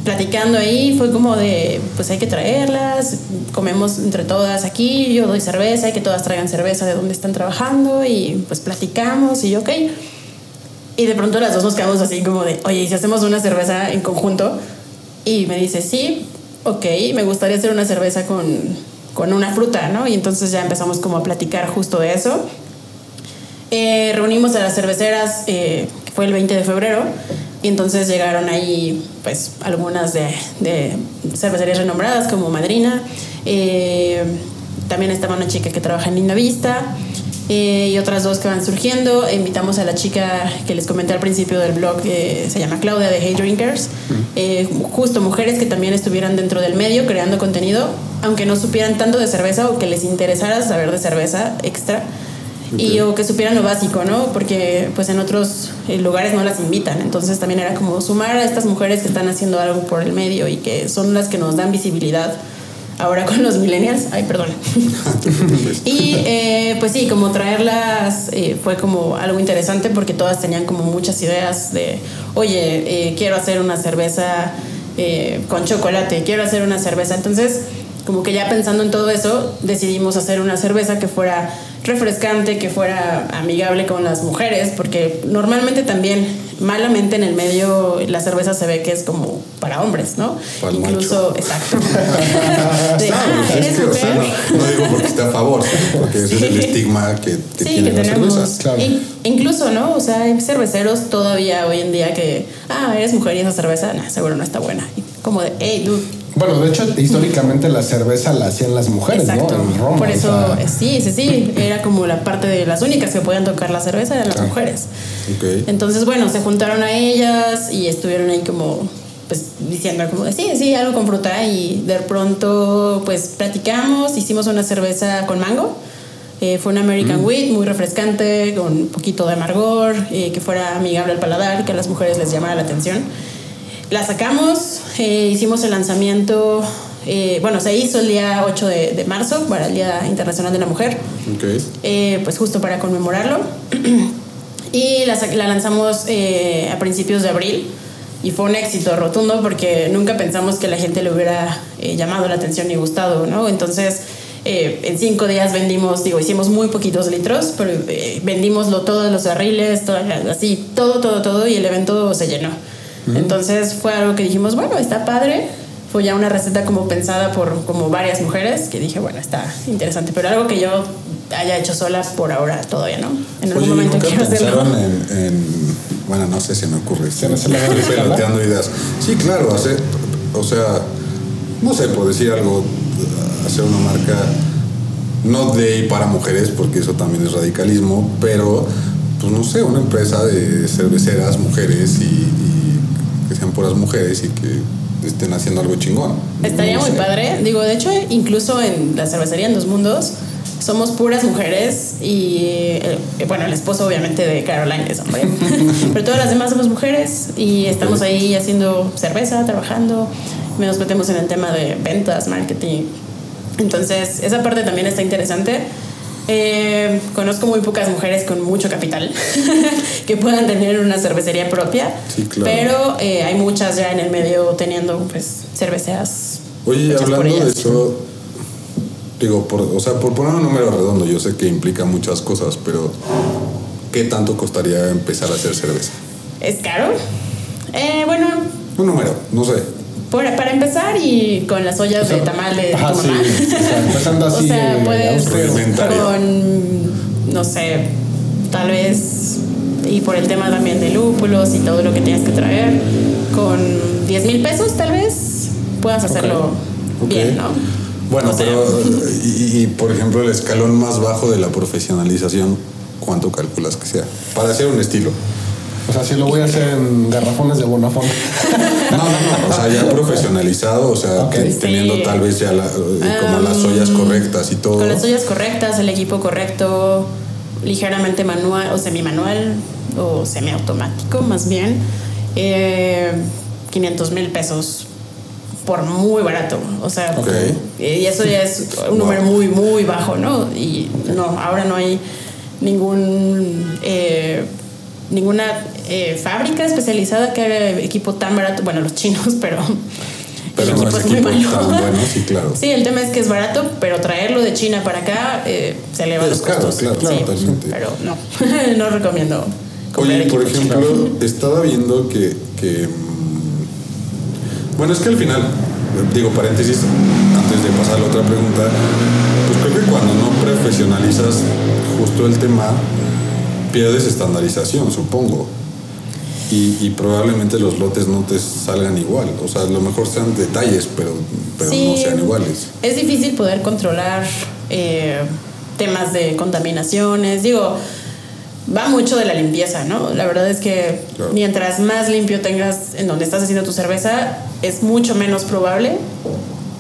platicando ahí fue como de, pues hay que traerlas, comemos entre todas aquí, yo doy cerveza, hay que todas traigan cerveza de donde están trabajando y pues platicamos y ok. Y de pronto las dos nos quedamos así como de, oye, ¿y si hacemos una cerveza en conjunto? Y me dice, sí, ok, me gustaría hacer una cerveza con con una fruta, ¿no? Y entonces ya empezamos como a platicar justo de eso. Eh, reunimos a las cerveceras, eh, que fue el 20 de febrero, y entonces llegaron ahí, pues, algunas de, de cervecerías renombradas como Madrina. Eh, también estaba una chica que trabaja en Linda Vista. y otras dos que van surgiendo. Invitamos a la chica que les comenté al principio del blog, se llama Claudia de Hey Drinkers. Justo mujeres que también estuvieran dentro del medio creando contenido aunque no supieran tanto de cerveza o que les interesara saber de cerveza extra. Y o que supieran lo básico, ¿no? Porque pues en otros eh, lugares no las invitan. Entonces también era como sumar a estas mujeres que están haciendo algo por el medio y que son las que nos dan visibilidad ahora con los millennials. Ay, perdón. y eh, pues sí, como traerlas eh, fue como algo interesante porque todas tenían como muchas ideas de, oye, quiero hacer una cerveza con chocolate, quiero hacer una cerveza. Entonces como que ya pensando en todo eso, decidimos hacer una cerveza que fuera refrescante, que fuera amigable con las mujeres, porque normalmente también, malamente en el medio, la cerveza se ve que es como para hombres, ¿no? Para Incluso, exacto. Ah, no, digo porque esté a favor, porque ese es el estigma que, que sí, que tenemos. incluso, ¿no? O sea, hay cerveceros todavía hoy en día que, ah, eres mujer y esa cerveza, nah, seguro no está buena. como de, hey, dude bueno, de hecho, históricamente la cerveza la hacían las mujeres, ¿no? En Roma, Por eso, sí, sí, sí. Era como la parte de las únicas que podían tocar la cerveza eran las ah. mujeres. Okay. Entonces, bueno, se juntaron a ellas y estuvieron ahí como pues diciendo como sí, sí, algo con fruta y de pronto pues platicamos, hicimos una cerveza con mango. Eh, fue una American mm. Wheat muy refrescante, con un poquito de amargor, eh, que fuera amigable al paladar, que a las mujeres les llamara la atención. La sacamos, eh, hicimos el lanzamiento, eh, bueno, se hizo el día 8 de, marzo para el Día Internacional de la Mujer, eh, pues justo para conmemorarlo. y la, la lanzamos a principios de abril y fue un éxito rotundo porque nunca pensamos que la gente le hubiera llamado la atención y gustado, ¿no? Entonces... en cinco días vendimos, digo, hicimos muy poquitos litros, pero vendimos todos los barriles, todo, así, todo, todo, todo, y el evento se llenó. Entonces fue algo que dijimos, bueno, está padre. fue ya una receta como pensada por como varias mujeres que dije, bueno, está interesante, pero algo que yo haya hecho sola por ahora todavía no. En algún Oye, momento ¿nunca quiero hacerlo. en, en- bueno, no sé si me ocurre. ¿Se me escala? peloteando ideas. Sí, claro, hacer, o sea, no sé, por decir algo, hacer una marca no de y para mujeres, porque eso también es radicalismo, pero, pues no sé, una empresa de cerveceras mujeres y, y que sean puras mujeres y que estén haciendo algo chingón. Estaría No muy sé. padre. Digo, de hecho, incluso en la cervecería en Dos Mundos somos puras mujeres y, eh, bueno, el esposo obviamente de Caroline es hombre, pero todas las demás somos mujeres y estamos ahí haciendo cerveza, trabajando, nos metemos en el tema de ventas, marketing. Entonces, esa parte también está interesante. Eh, conozco muy pocas mujeres con mucho capital que puedan tener una cervecería propia, Sí, claro. pero eh, hay muchas ya en el medio teniendo pues cerveceras. Oye, hablando de eso, digo, por, o sea, por poner un número redondo, yo sé que implica muchas cosas, pero ¿qué tanto costaría empezar a hacer cerveza? ¿Es caro? Eh, bueno, Un número, no sé. Por- para empezar y con las ollas de tamal de Ajá, tu sí, mamá. o sea, empezando así, o sea, eh, puedes con, no sé, tal vez, y por el tema también de lúpulos y todo lo que tienes que traer, con 10 mil pesos tal vez puedas hacerlo bien, ¿no? Bueno, O sea, pero, y, y, por ejemplo, el escalón más bajo de la profesionalización, ¿cuánto calculas que sea? Para hacer un estilo. O sea, si lo voy a hacer en garrafones de Bonafont. No, no, no, o sea, ya profesionalizado, o sea, Sí. teniendo tal vez ya la- eh, como las Um, ollas correctas y todo. Con las ollas correctas, el equipo correcto, ligeramente manual o semimanual o semiautomático más bien, eh, 500 mil pesos por muy barato. O sea, y eso ya es un número muy, muy bajo, ¿no? Y no, ahora no hay ningún... eh, ninguna eh, fábrica especializada que haga equipo tan barato, bueno, los chinos, pero, Pero el no es muy malo. tan bueno, sí, claro. Sí, el tema es que es barato, pero traerlo de China para acá eh, se eleva Es los caro, costos. claro, Sí, totalmente. Pero no, no recomiendo. Oye, por chino. ejemplo, estaba viendo que, que, mm, bueno, es que al final, digo paréntesis, antes de pasar a la otra pregunta, pues creo que cuando no profesionalizas justo el tema, pierdes estandarización, supongo. Y, y probablemente los lotes no te salgan igual. O sea, a lo mejor sean detalles, pero, pero Sí, no sean iguales. Es difícil poder controlar eh, temas de contaminaciones. Digo, va mucho de la limpieza, ¿no? La verdad es que Claro. mientras más limpio tengas en donde estás haciendo tu cerveza, es mucho menos probable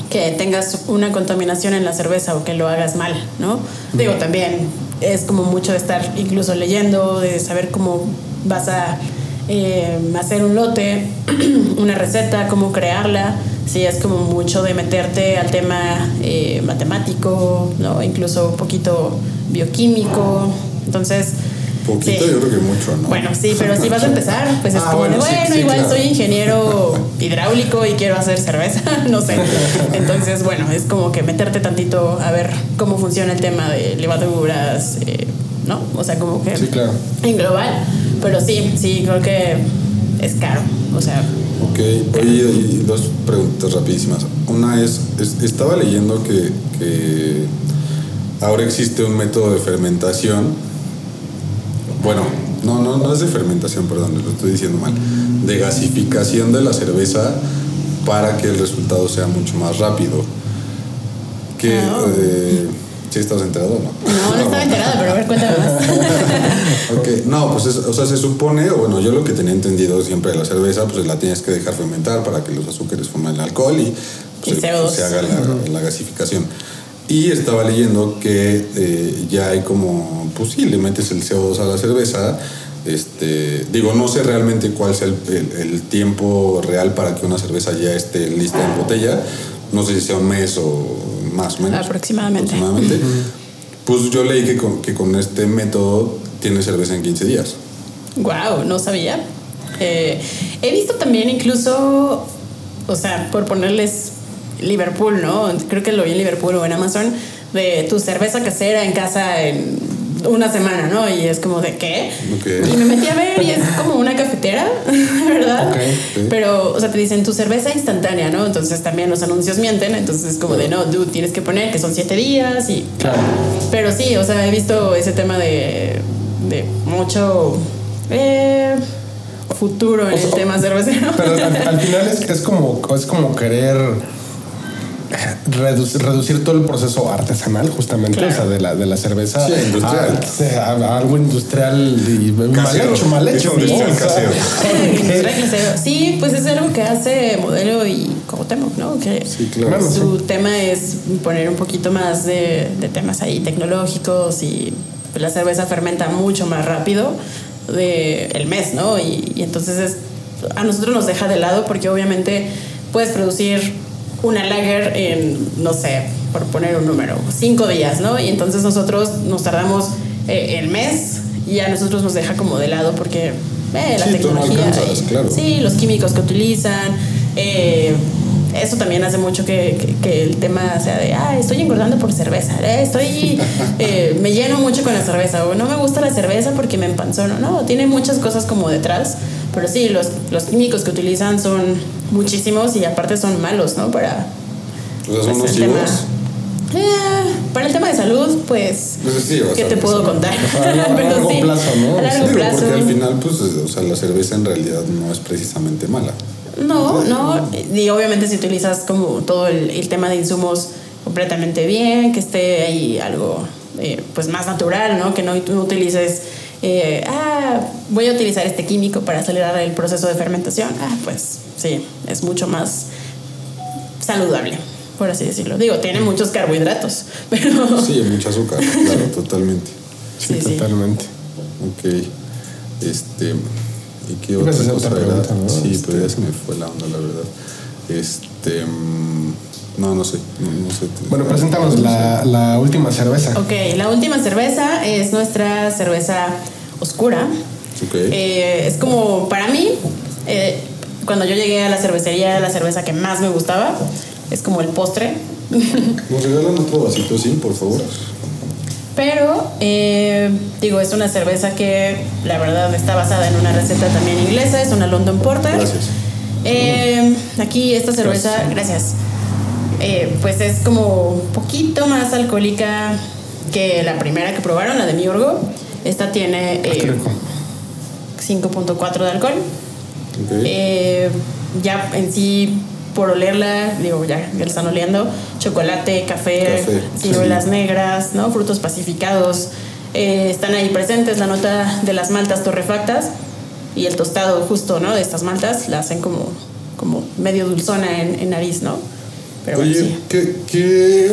que tengas una contaminación en la cerveza o que lo hagas mal, ¿no? Digo, también es como mucho de estar incluso leyendo, de saber cómo vas a eh, hacer un lote, una receta, cómo crearla. Sí, es como mucho de meterte al tema eh, matemático, ¿no? Incluso un poquito bioquímico. Entonces, Poquito, sí. yo creo que mucho, ¿no? Bueno, sí, pero si vas a empezar, pues es Ah, como bueno, bueno, sí, igual claro. soy ingeniero hidráulico y quiero hacer cerveza, no sé. Entonces, bueno, es como que meterte tantito a ver cómo funciona el tema de levaduras, eh, ¿no? O sea, como que Sí, claro. en global. Pero sí, sí, creo que es caro. O sea, Ok, oye, y dos preguntas rapidísimas. Una es, es- estaba leyendo que, que ahora existe un método de fermentación. Bueno, no, no, no es de fermentación, perdón, lo estoy diciendo mal. De gasificación de la cerveza para que el resultado sea mucho más rápido. Que, Ah. eh, ¿sí estás enterado o no? no, no estaba enterada, pero a ver, cuéntame más. Ok, no, pues es- o sea, se supone, o bueno, yo lo que tenía entendido siempre de la cerveza, pues la tienes que dejar fermentar para que los azúcares formen el alcohol y, pues, Y se, CO2. se haga la, la gasificación. Y estaba leyendo que eh, ya hay como, pues sí, le metes el CO2 a la cerveza. Este, digo, no sé realmente cuál sea el, el- el tiempo real para que una cerveza ya esté lista en botella. No sé si sea un mes o más o menos. Aproximadamente. Aproximadamente. Pues yo leí que con, que con este método tiene cerveza en 15 días. Wow, no sabía. Eh, he visto también incluso, o sea, por ponerles Liverpool, ¿no? Creo que lo vi en Liverpool o en Amazon, de tu cerveza casera en casa en una semana, ¿no? Y es como de qué. Y me metí a ver y es como una cafetera, ¿verdad? Ok, sí. Pero, o sea, te dicen tu cerveza instantánea, ¿no? Entonces también los anuncios mienten, entonces es como de no, dude, tienes que poner que son siete días y. Claro. Pero sí, o sea, he visto ese tema de, de mucho eh, futuro en O sea, el tema cervecero. Pero al, al final es, es como es como querer redu- reducir todo el proceso artesanal justamente, Claro. o sea, de la, de la cerveza Sí, industrial. a, a- a algo industrial y mal hecho, mal hecho. Es industrial ¿no? O sea, casero. ok. Sí, pues es algo que hace Modelo y Cuauhtémoc, ¿no? Que Sí, claro. Su tema es poner un poquito más de, de temas ahí tecnológicos y pues, la cerveza fermenta mucho más rápido de el mes, ¿no? Y, y entonces es, a nosotros nos deja de lado porque obviamente puedes producir una lager en, no sé, por poner un número, cinco días, ¿no? Y entonces nosotros nos tardamos eh, el mes y a nosotros nos deja como de lado porque eh, la Sí, tú no tecnología. alcanzas, claro. Sí, los químicos que utilizan. eh, eso también hace mucho que, que- que el tema sea de, ah, estoy engordando por cerveza, eh, estoy, eh, me lleno mucho con la cerveza, o no me gusta la cerveza porque me empanzono, no, tiene muchas cosas como detrás, pero sí, los, los químicos que utilizan son muchísimos y aparte son malos, ¿no? Para, son pues, el tema-. Eh, para el tema de salud, pues, Pues sí, ¿qué te puedo sí. contar? A largo- a largo plazo, ¿no? A largo Digo, plazo. porque al final, pues, o sea, la cerveza en realidad no es precisamente mala. No, no. Y obviamente si utilizas como todo el, el tema de insumos completamente bien, que esté ahí algo eh, pues más natural, ¿no? Que no utilices, eh, ah, voy a utilizar este químico para acelerar el proceso de fermentación. Ah, pues sí, es mucho más saludable, por así decirlo. Digo, tiene muchos carbohidratos, pero... Sí, mucho azúcar, claro, totalmente. Sí, Sí, sí. totalmente. Ok. Este. ¿Y qué otra cosa pregunta, ¿no? Sí, Este- pero ya se me fue la onda, la verdad. Este. No, no sé. No, no sé. Bueno, preséntanos la, la última cerveza. Ok, la última cerveza es nuestra cerveza oscura. Ok. Eh, es como, para mí, eh, cuando yo llegué a la cervecería, la cerveza que más me gustaba, es como el postre. ¿Nos regalan otro vasito, sí, por favor? Pero, eh, digo, es una cerveza que la verdad está basada en una receta también inglesa, es una London Porter. Gracias. Eh, aquí esta cerveza, gracias. Eh, pues es como un poquito más alcohólica que la primera que probaron, la de Miurgo. Esta tiene Ah, eh, rico. 5.4 de alcohol. Eh, ya en sí, por olerla, digo, ya, ya la están oliendo, chocolate, café, ciruelas sí. negras, ¿no? Frutos pacificados. eh, están ahí presentes la nota de las maltas torrefactas y el tostado justo, ¿no? De estas maltas la hacen como, como medio dulzona en, en nariz, ¿no? Pero bueno, Oye, sí. ¿qué, qué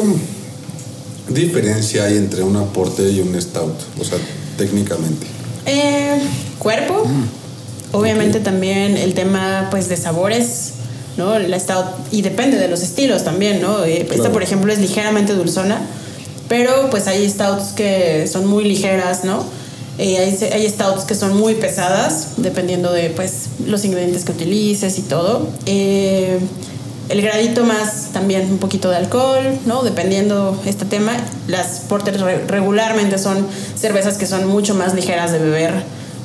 diferencia hay entre una porter y un stout? O sea, técnicamente. Eh, cuerpo, Mm. obviamente también el tema pues de sabores, ¿no? La stout, y depende de los estilos también, ¿no? Eh, Esta, Claro. por ejemplo, es ligeramente dulzona, pero pues hay stouts que son muy ligeras, ¿no? Eh, hay, hay stouts que son muy pesadas, dependiendo de pues los ingredientes que utilices y todo. Eh, el gradito más también un poquito de alcohol, ¿no? Dependiendo este tema. Las porters re- regularmente son cervezas que son mucho más ligeras de beber,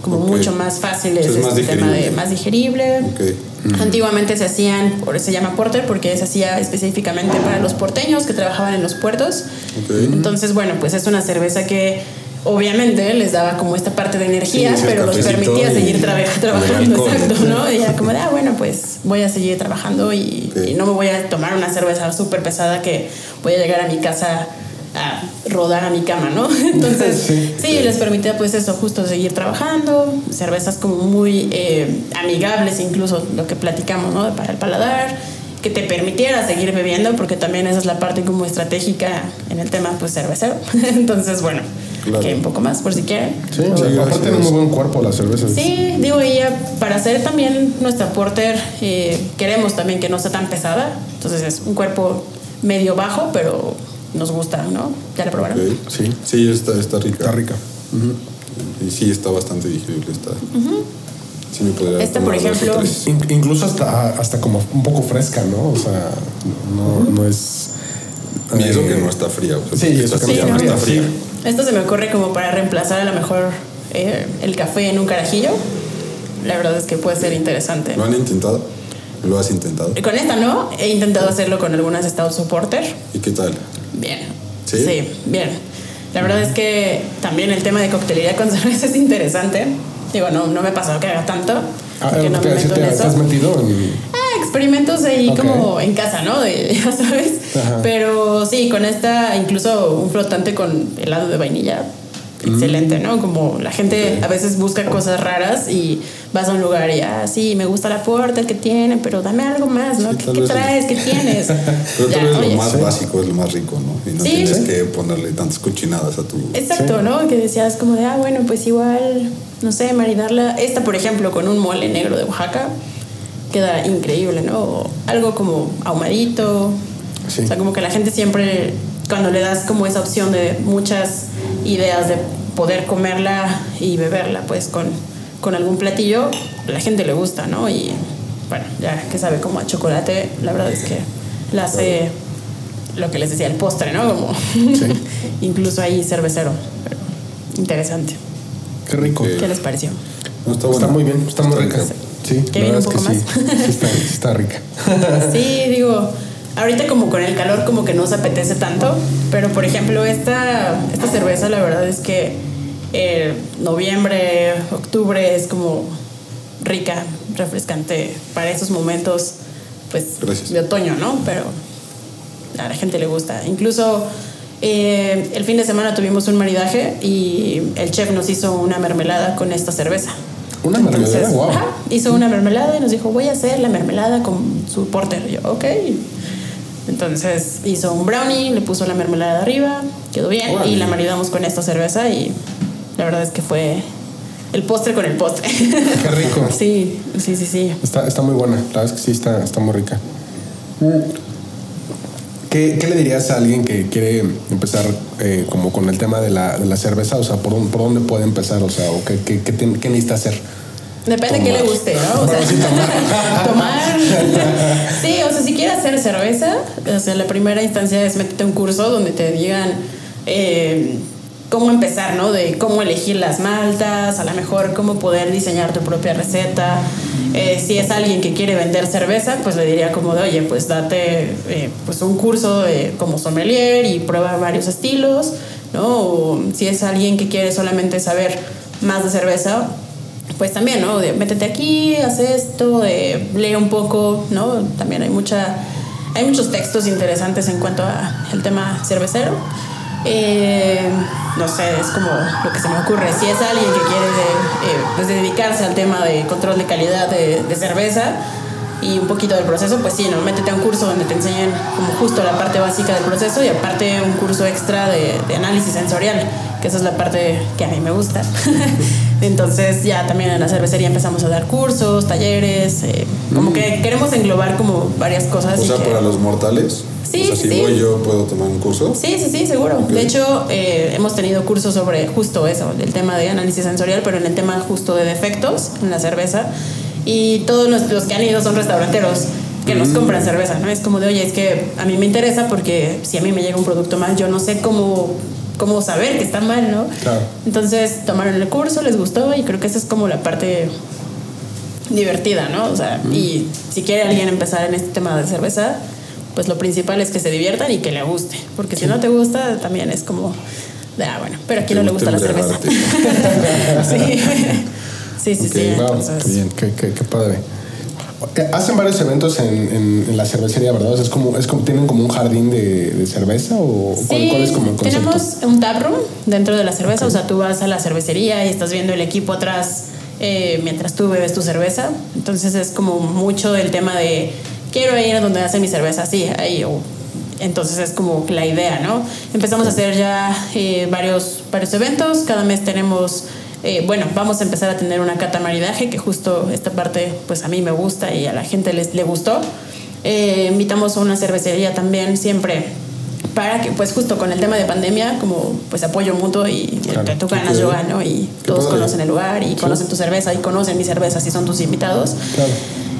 como Ok. mucho más fáciles, Es más este tema de digerible. más digerible. Ok. Antiguamente se hacían, por eso se llama porter, porque se hacía específicamente para los porteños que trabajaban en los puertos. Ok. Entonces, bueno, pues es una cerveza que obviamente les daba como esta parte de energía, Sí, pero los permitía seguir trabajando, exacto. ¿no? Y era como de, ah, bueno, pues voy a seguir trabajando y, no me voy a tomar una cerveza súper pesada que voy a llegar a mi casa a rodar a mi cama, ¿no? Entonces, Sí. sí, les permitía pues eso, justo seguir trabajando, cervezas como muy eh, amigables, incluso lo que platicamos, ¿no? Para el paladar, que te permitiera seguir bebiendo, porque también esa es la parte como estratégica en el tema pues cervecero. Entonces, bueno, Claro. que un poco más por si quieren. Sí, o sea, Sí, aparte tiene muy buen cuerpo la cerveza. Sí, digo, ya para hacer también nuestra porter, eh, queremos también que no sea tan pesada. Entonces es un cuerpo medio bajo, pero nos gusta, ¿no? Ya la probaron. Sí. Sí, está, está rica. Está rica. Y sí, está bastante digerible. Está. Sí, me podría Esta, por ejemplo, incluso hasta, hasta como un poco fresca, ¿no? O sea, no, no es. Y eso eh, que no está fría. o sea, Sí, eso que no Sí, está ¿no? fría. está fría. sí. Esto se me ocurre como para reemplazar a lo mejor eh, el café en un carajillo. La verdad es que puede ser interesante. ¿Lo han intentado? ¿Lo has intentado? Con esta no, he intentado hacerlo con algunas Stout Supporter. ¿Y qué tal? Bien. ¿Sí? bien. La verdad es que también el tema de coctelería con cerveza es interesante. Digo, no, no me ha pasado que haga tanto. Ah, porque no te, me meto te- en te eso. has metido en... Experimentos ahí como en casa, ¿no? De- ya sabes. Ajá. Pero sí, con esta, incluso un flotante con helado de vainilla. Mm. Excelente, ¿no? Como la gente a veces busca cosas raras y vas a un lugar y, ah, sí, me gusta la puerta que tiene, pero dame algo más, ¿no? Sí, ¿Qué, qué traes? ¿Qué tienes? Pero Ya, tal vez oye, lo más sí. básico es lo más rico, ¿no? Y no Sí. tienes que ponerle tantas cochinadas a tu... Exacto, ¿no? Que decías como de, ah, bueno, pues igual, no sé, maridarla. Esta, por ejemplo, con un mole negro de Oaxaca, queda increíble, ¿no? O algo como ahumadito. Sí. O sea, como que la gente siempre, cuando le das como esa opción de muchas ideas de poder comerla y beberla, pues con, con algún platillo, la gente le gusta, ¿no? Y bueno, ya que sabe como a chocolate, la verdad es que la hace lo que les decía, el postre, ¿no? Como incluso ahí cervecero. Pero interesante. Qué rico. ¿Qué les pareció? No, está, Está muy bien, está muy rica. Sí, ¿Que viene un es poco que más? Sí está, sí está rica. Sí, digo, ahorita como con el calor como que no se apetece tanto, pero por ejemplo esta, esta cerveza la verdad es que eh, noviembre, octubre es como rica, refrescante para esos momentos pues Gracias. de otoño, ¿no? Pero a la gente le gusta. Incluso eh, el fin de semana tuvimos un maridaje y el chef nos hizo una mermelada con esta cerveza. Una mermelada, wow. ajá, hizo una mermelada y nos dijo, voy a hacer la mermelada con su porter. Y yo, ok. Entonces hizo un brownie, le puso la mermelada arriba, quedó bien Órale. y la maridamos con esta cerveza y la verdad es que fue el postre con el postre. Qué rico. sí, sí, sí, sí. Está, está muy buena, la verdad es que sí está, está muy rica. ¿Qué, qué le dirías a alguien que quiere empezar eh, como con el tema de la, de la cerveza? O sea, ¿por, dónde puede empezar? O sea, ¿o qué, qué, qué, tiene- qué necesita hacer? Depende de qué le guste, ¿no? O sea, sí, tomar. tomar. Sí, o sea, si quieres hacer cerveza, o sea, la primera instancia es métete un curso donde te digan eh, cómo empezar, ¿no? De cómo elegir las maltas, a lo mejor cómo poder diseñar tu propia receta. Eh, si es alguien que quiere vender cerveza, pues le diría como de, oye, pues date eh, pues un curso de, como sommelier y prueba varios estilos, ¿no? O si es alguien que quiere solamente saber más de cerveza, pues también, ¿no? De, métete aquí, haz esto, eh, lee un poco, ¿no? También hay mucha, hay muchos textos interesantes en cuanto a el tema cervecero. Eh, no sé, es como lo que se me ocurre. Si es alguien que quiere de- eh, pues dedicarse al tema de control de calidad de, de cerveza y un poquito del proceso, pues sí, ¿no? Métete a un curso donde te enseñen como justo la parte básica del proceso y aparte un curso extra de, de análisis sensorial, que esa es la parte que a mí me gusta. Entonces ya también en la cervecería empezamos a dar cursos, talleres, eh, como que queremos englobar como varias cosas. O y sea, que- para los mortales. Sí, o sea, sí, si sí. voy yo, ¿puedo tomar un curso? Sí, sí, sí, seguro. De hecho, eh, hemos tenido cursos sobre justo eso, el tema de análisis sensorial, pero en el tema justo de defectos en la cerveza. Y todos los, los que han ido son restauranteros que nos compran cerveza, ¿no? Es como de, oye, es que a mí me interesa porque si a mí me llega un producto mal, yo no sé cómo, cómo saber que está mal, ¿no? Claro. Entonces tomaron el curso, les gustó y creo que esa es como la parte divertida, ¿no? O sea, y si quiere alguien empezar en este tema de cerveza, pues lo principal es que se diviertan y que le guste, porque si no te gusta también es como, ah, bueno, pero aquí no le gusta la cerveza. sí, sí, sí, sí. Wow, entonces- qué bien, qué, qué- qué padre. Hacen varios eventos en, en- en la cervecería, ¿verdad? O sea, es como, es como, ¿Tienen como un jardín de, de cerveza o cuál, Sí, cuál es como el concepto? tenemos un taproom dentro de la cerveza, o sea, tú vas a la cervecería y estás viendo el equipo atrás eh, mientras tú bebes tu cerveza. Entonces es como mucho el tema de quiero ir a donde hacen mi cerveza, sí, ahí. o- entonces es como la idea, ¿no? Empezamos a hacer ya eh, varios, varios eventos, cada mes tenemos... eh, bueno, vamos a empezar a tener una cata maridaje, que justo esta parte, pues a mí me gusta y a la gente les, le gustó. Eh, invitamos a una cervecería también siempre para que, pues justo con el tema de pandemia, como pues apoyo mutuo y Claro. tú Qué ganas, yo padre. gano y todos padre. conocen el lugar y conocen tu cerveza y conocen mi cerveza si son tus invitados. Claro.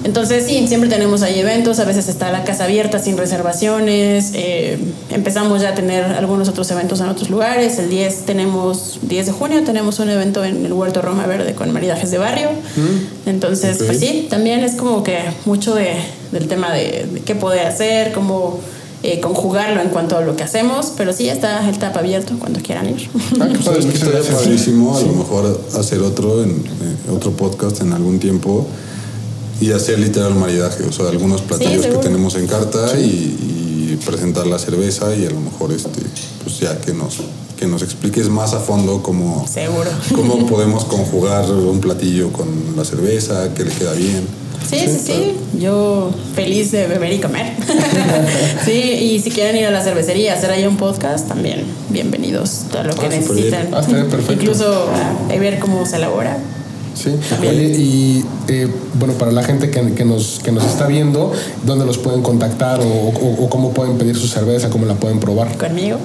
Entonces sí, siempre tenemos ahí eventos, a veces está la casa abierta sin reservaciones, eh, empezamos ya a tener algunos otros eventos en otros lugares, el 10 tenemos, 10 de junio tenemos un evento en el Huerto Roma Verde con maridajes de barrio, mm. entonces pues sí, también es como que mucho de, del tema de, qué poder hacer, cómo... Eh, conjugarlo en cuanto a lo que hacemos, pero sí está el tap abierto cuando quieran ir. Ah, pues, estaría padrísimo a lo mejor hacer otro en eh, otro podcast en algún tiempo y hacer literal maridaje, o sea, algunos platillos que tenemos en carta y, presentar la cerveza y a lo mejor este, pues ya que nos que nos expliques más a fondo cómo, Seguro. cómo podemos conjugar un platillo con la cerveza, que le queda bien. Sí, sí, sí, Yo feliz de beber y comer. sí, y si quieren ir a la cervecería, hacer ahí un podcast, también bienvenidos. Todo lo que ah, necesiten. Ah, Incluso a ver cómo se elabora. Sí. Oye, y eh, bueno, para la gente que, nos, que nos está viendo, ¿dónde los pueden contactar o, cómo pueden pedir su cerveza, cómo la pueden probar? Conmigo.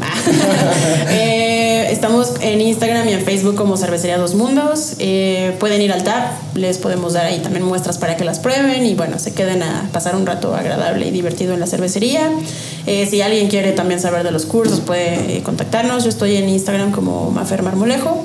eh, estamos en Instagram y en Facebook como Cervecería Dos Mundos. Eh, pueden ir al TAP, les podemos dar ahí también muestras para que las prueben y bueno, se queden a pasar un rato agradable y divertido en la cervecería. Eh, si alguien quiere también saber de los cursos, puede contactarnos. Yo estoy en Instagram como Mafer Marmolejo.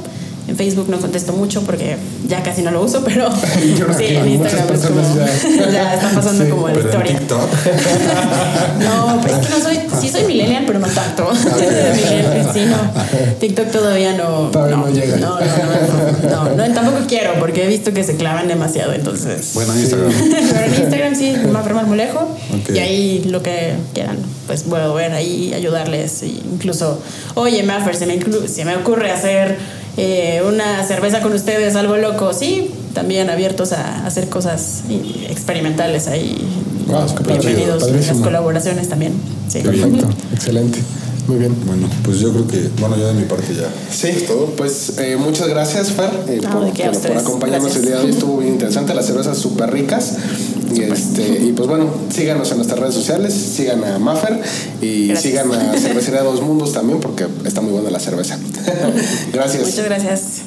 En Facebook no contesto mucho porque ya casi no lo uso, pero sí, en Instagram es como, ya, está pasando como la historia. En TikTok. no, pues es que no soy, sí soy millennial, pero no tanto. sí, no. TikTok todavía no. Todavía no, llega. No, no, no, no, tampoco quiero porque he visto que se clavan demasiado, entonces. Bueno, Instagram. pero en Instagram sí, Maffer Marmolejo. Okay. Y ahí lo que quieran, pues puedo ver ahí, ayudarles. incluso, oye, Maffer, se me, se me ocurre hacer eh, una cerveza con ustedes, algo loco, sí, también abiertos a, hacer cosas experimentales ahí. Bienvenidos las colaboraciones también. Sí. Perfecto, excelente. Muy bien. Bueno, pues yo creo que, bueno, ya de mi parte ya. Sí, es todo. Pues eh, muchas gracias, Fer, eh, por, por, acompañarnos el día de hoy. Estuvo bien interesante, las cervezas súper ricas. Y, este, y pues bueno, síganos en nuestras redes sociales, sigan a Maffer y sigan a Cervecería Dos Mundos también porque está muy buena la cerveza. gracias. Muchas gracias.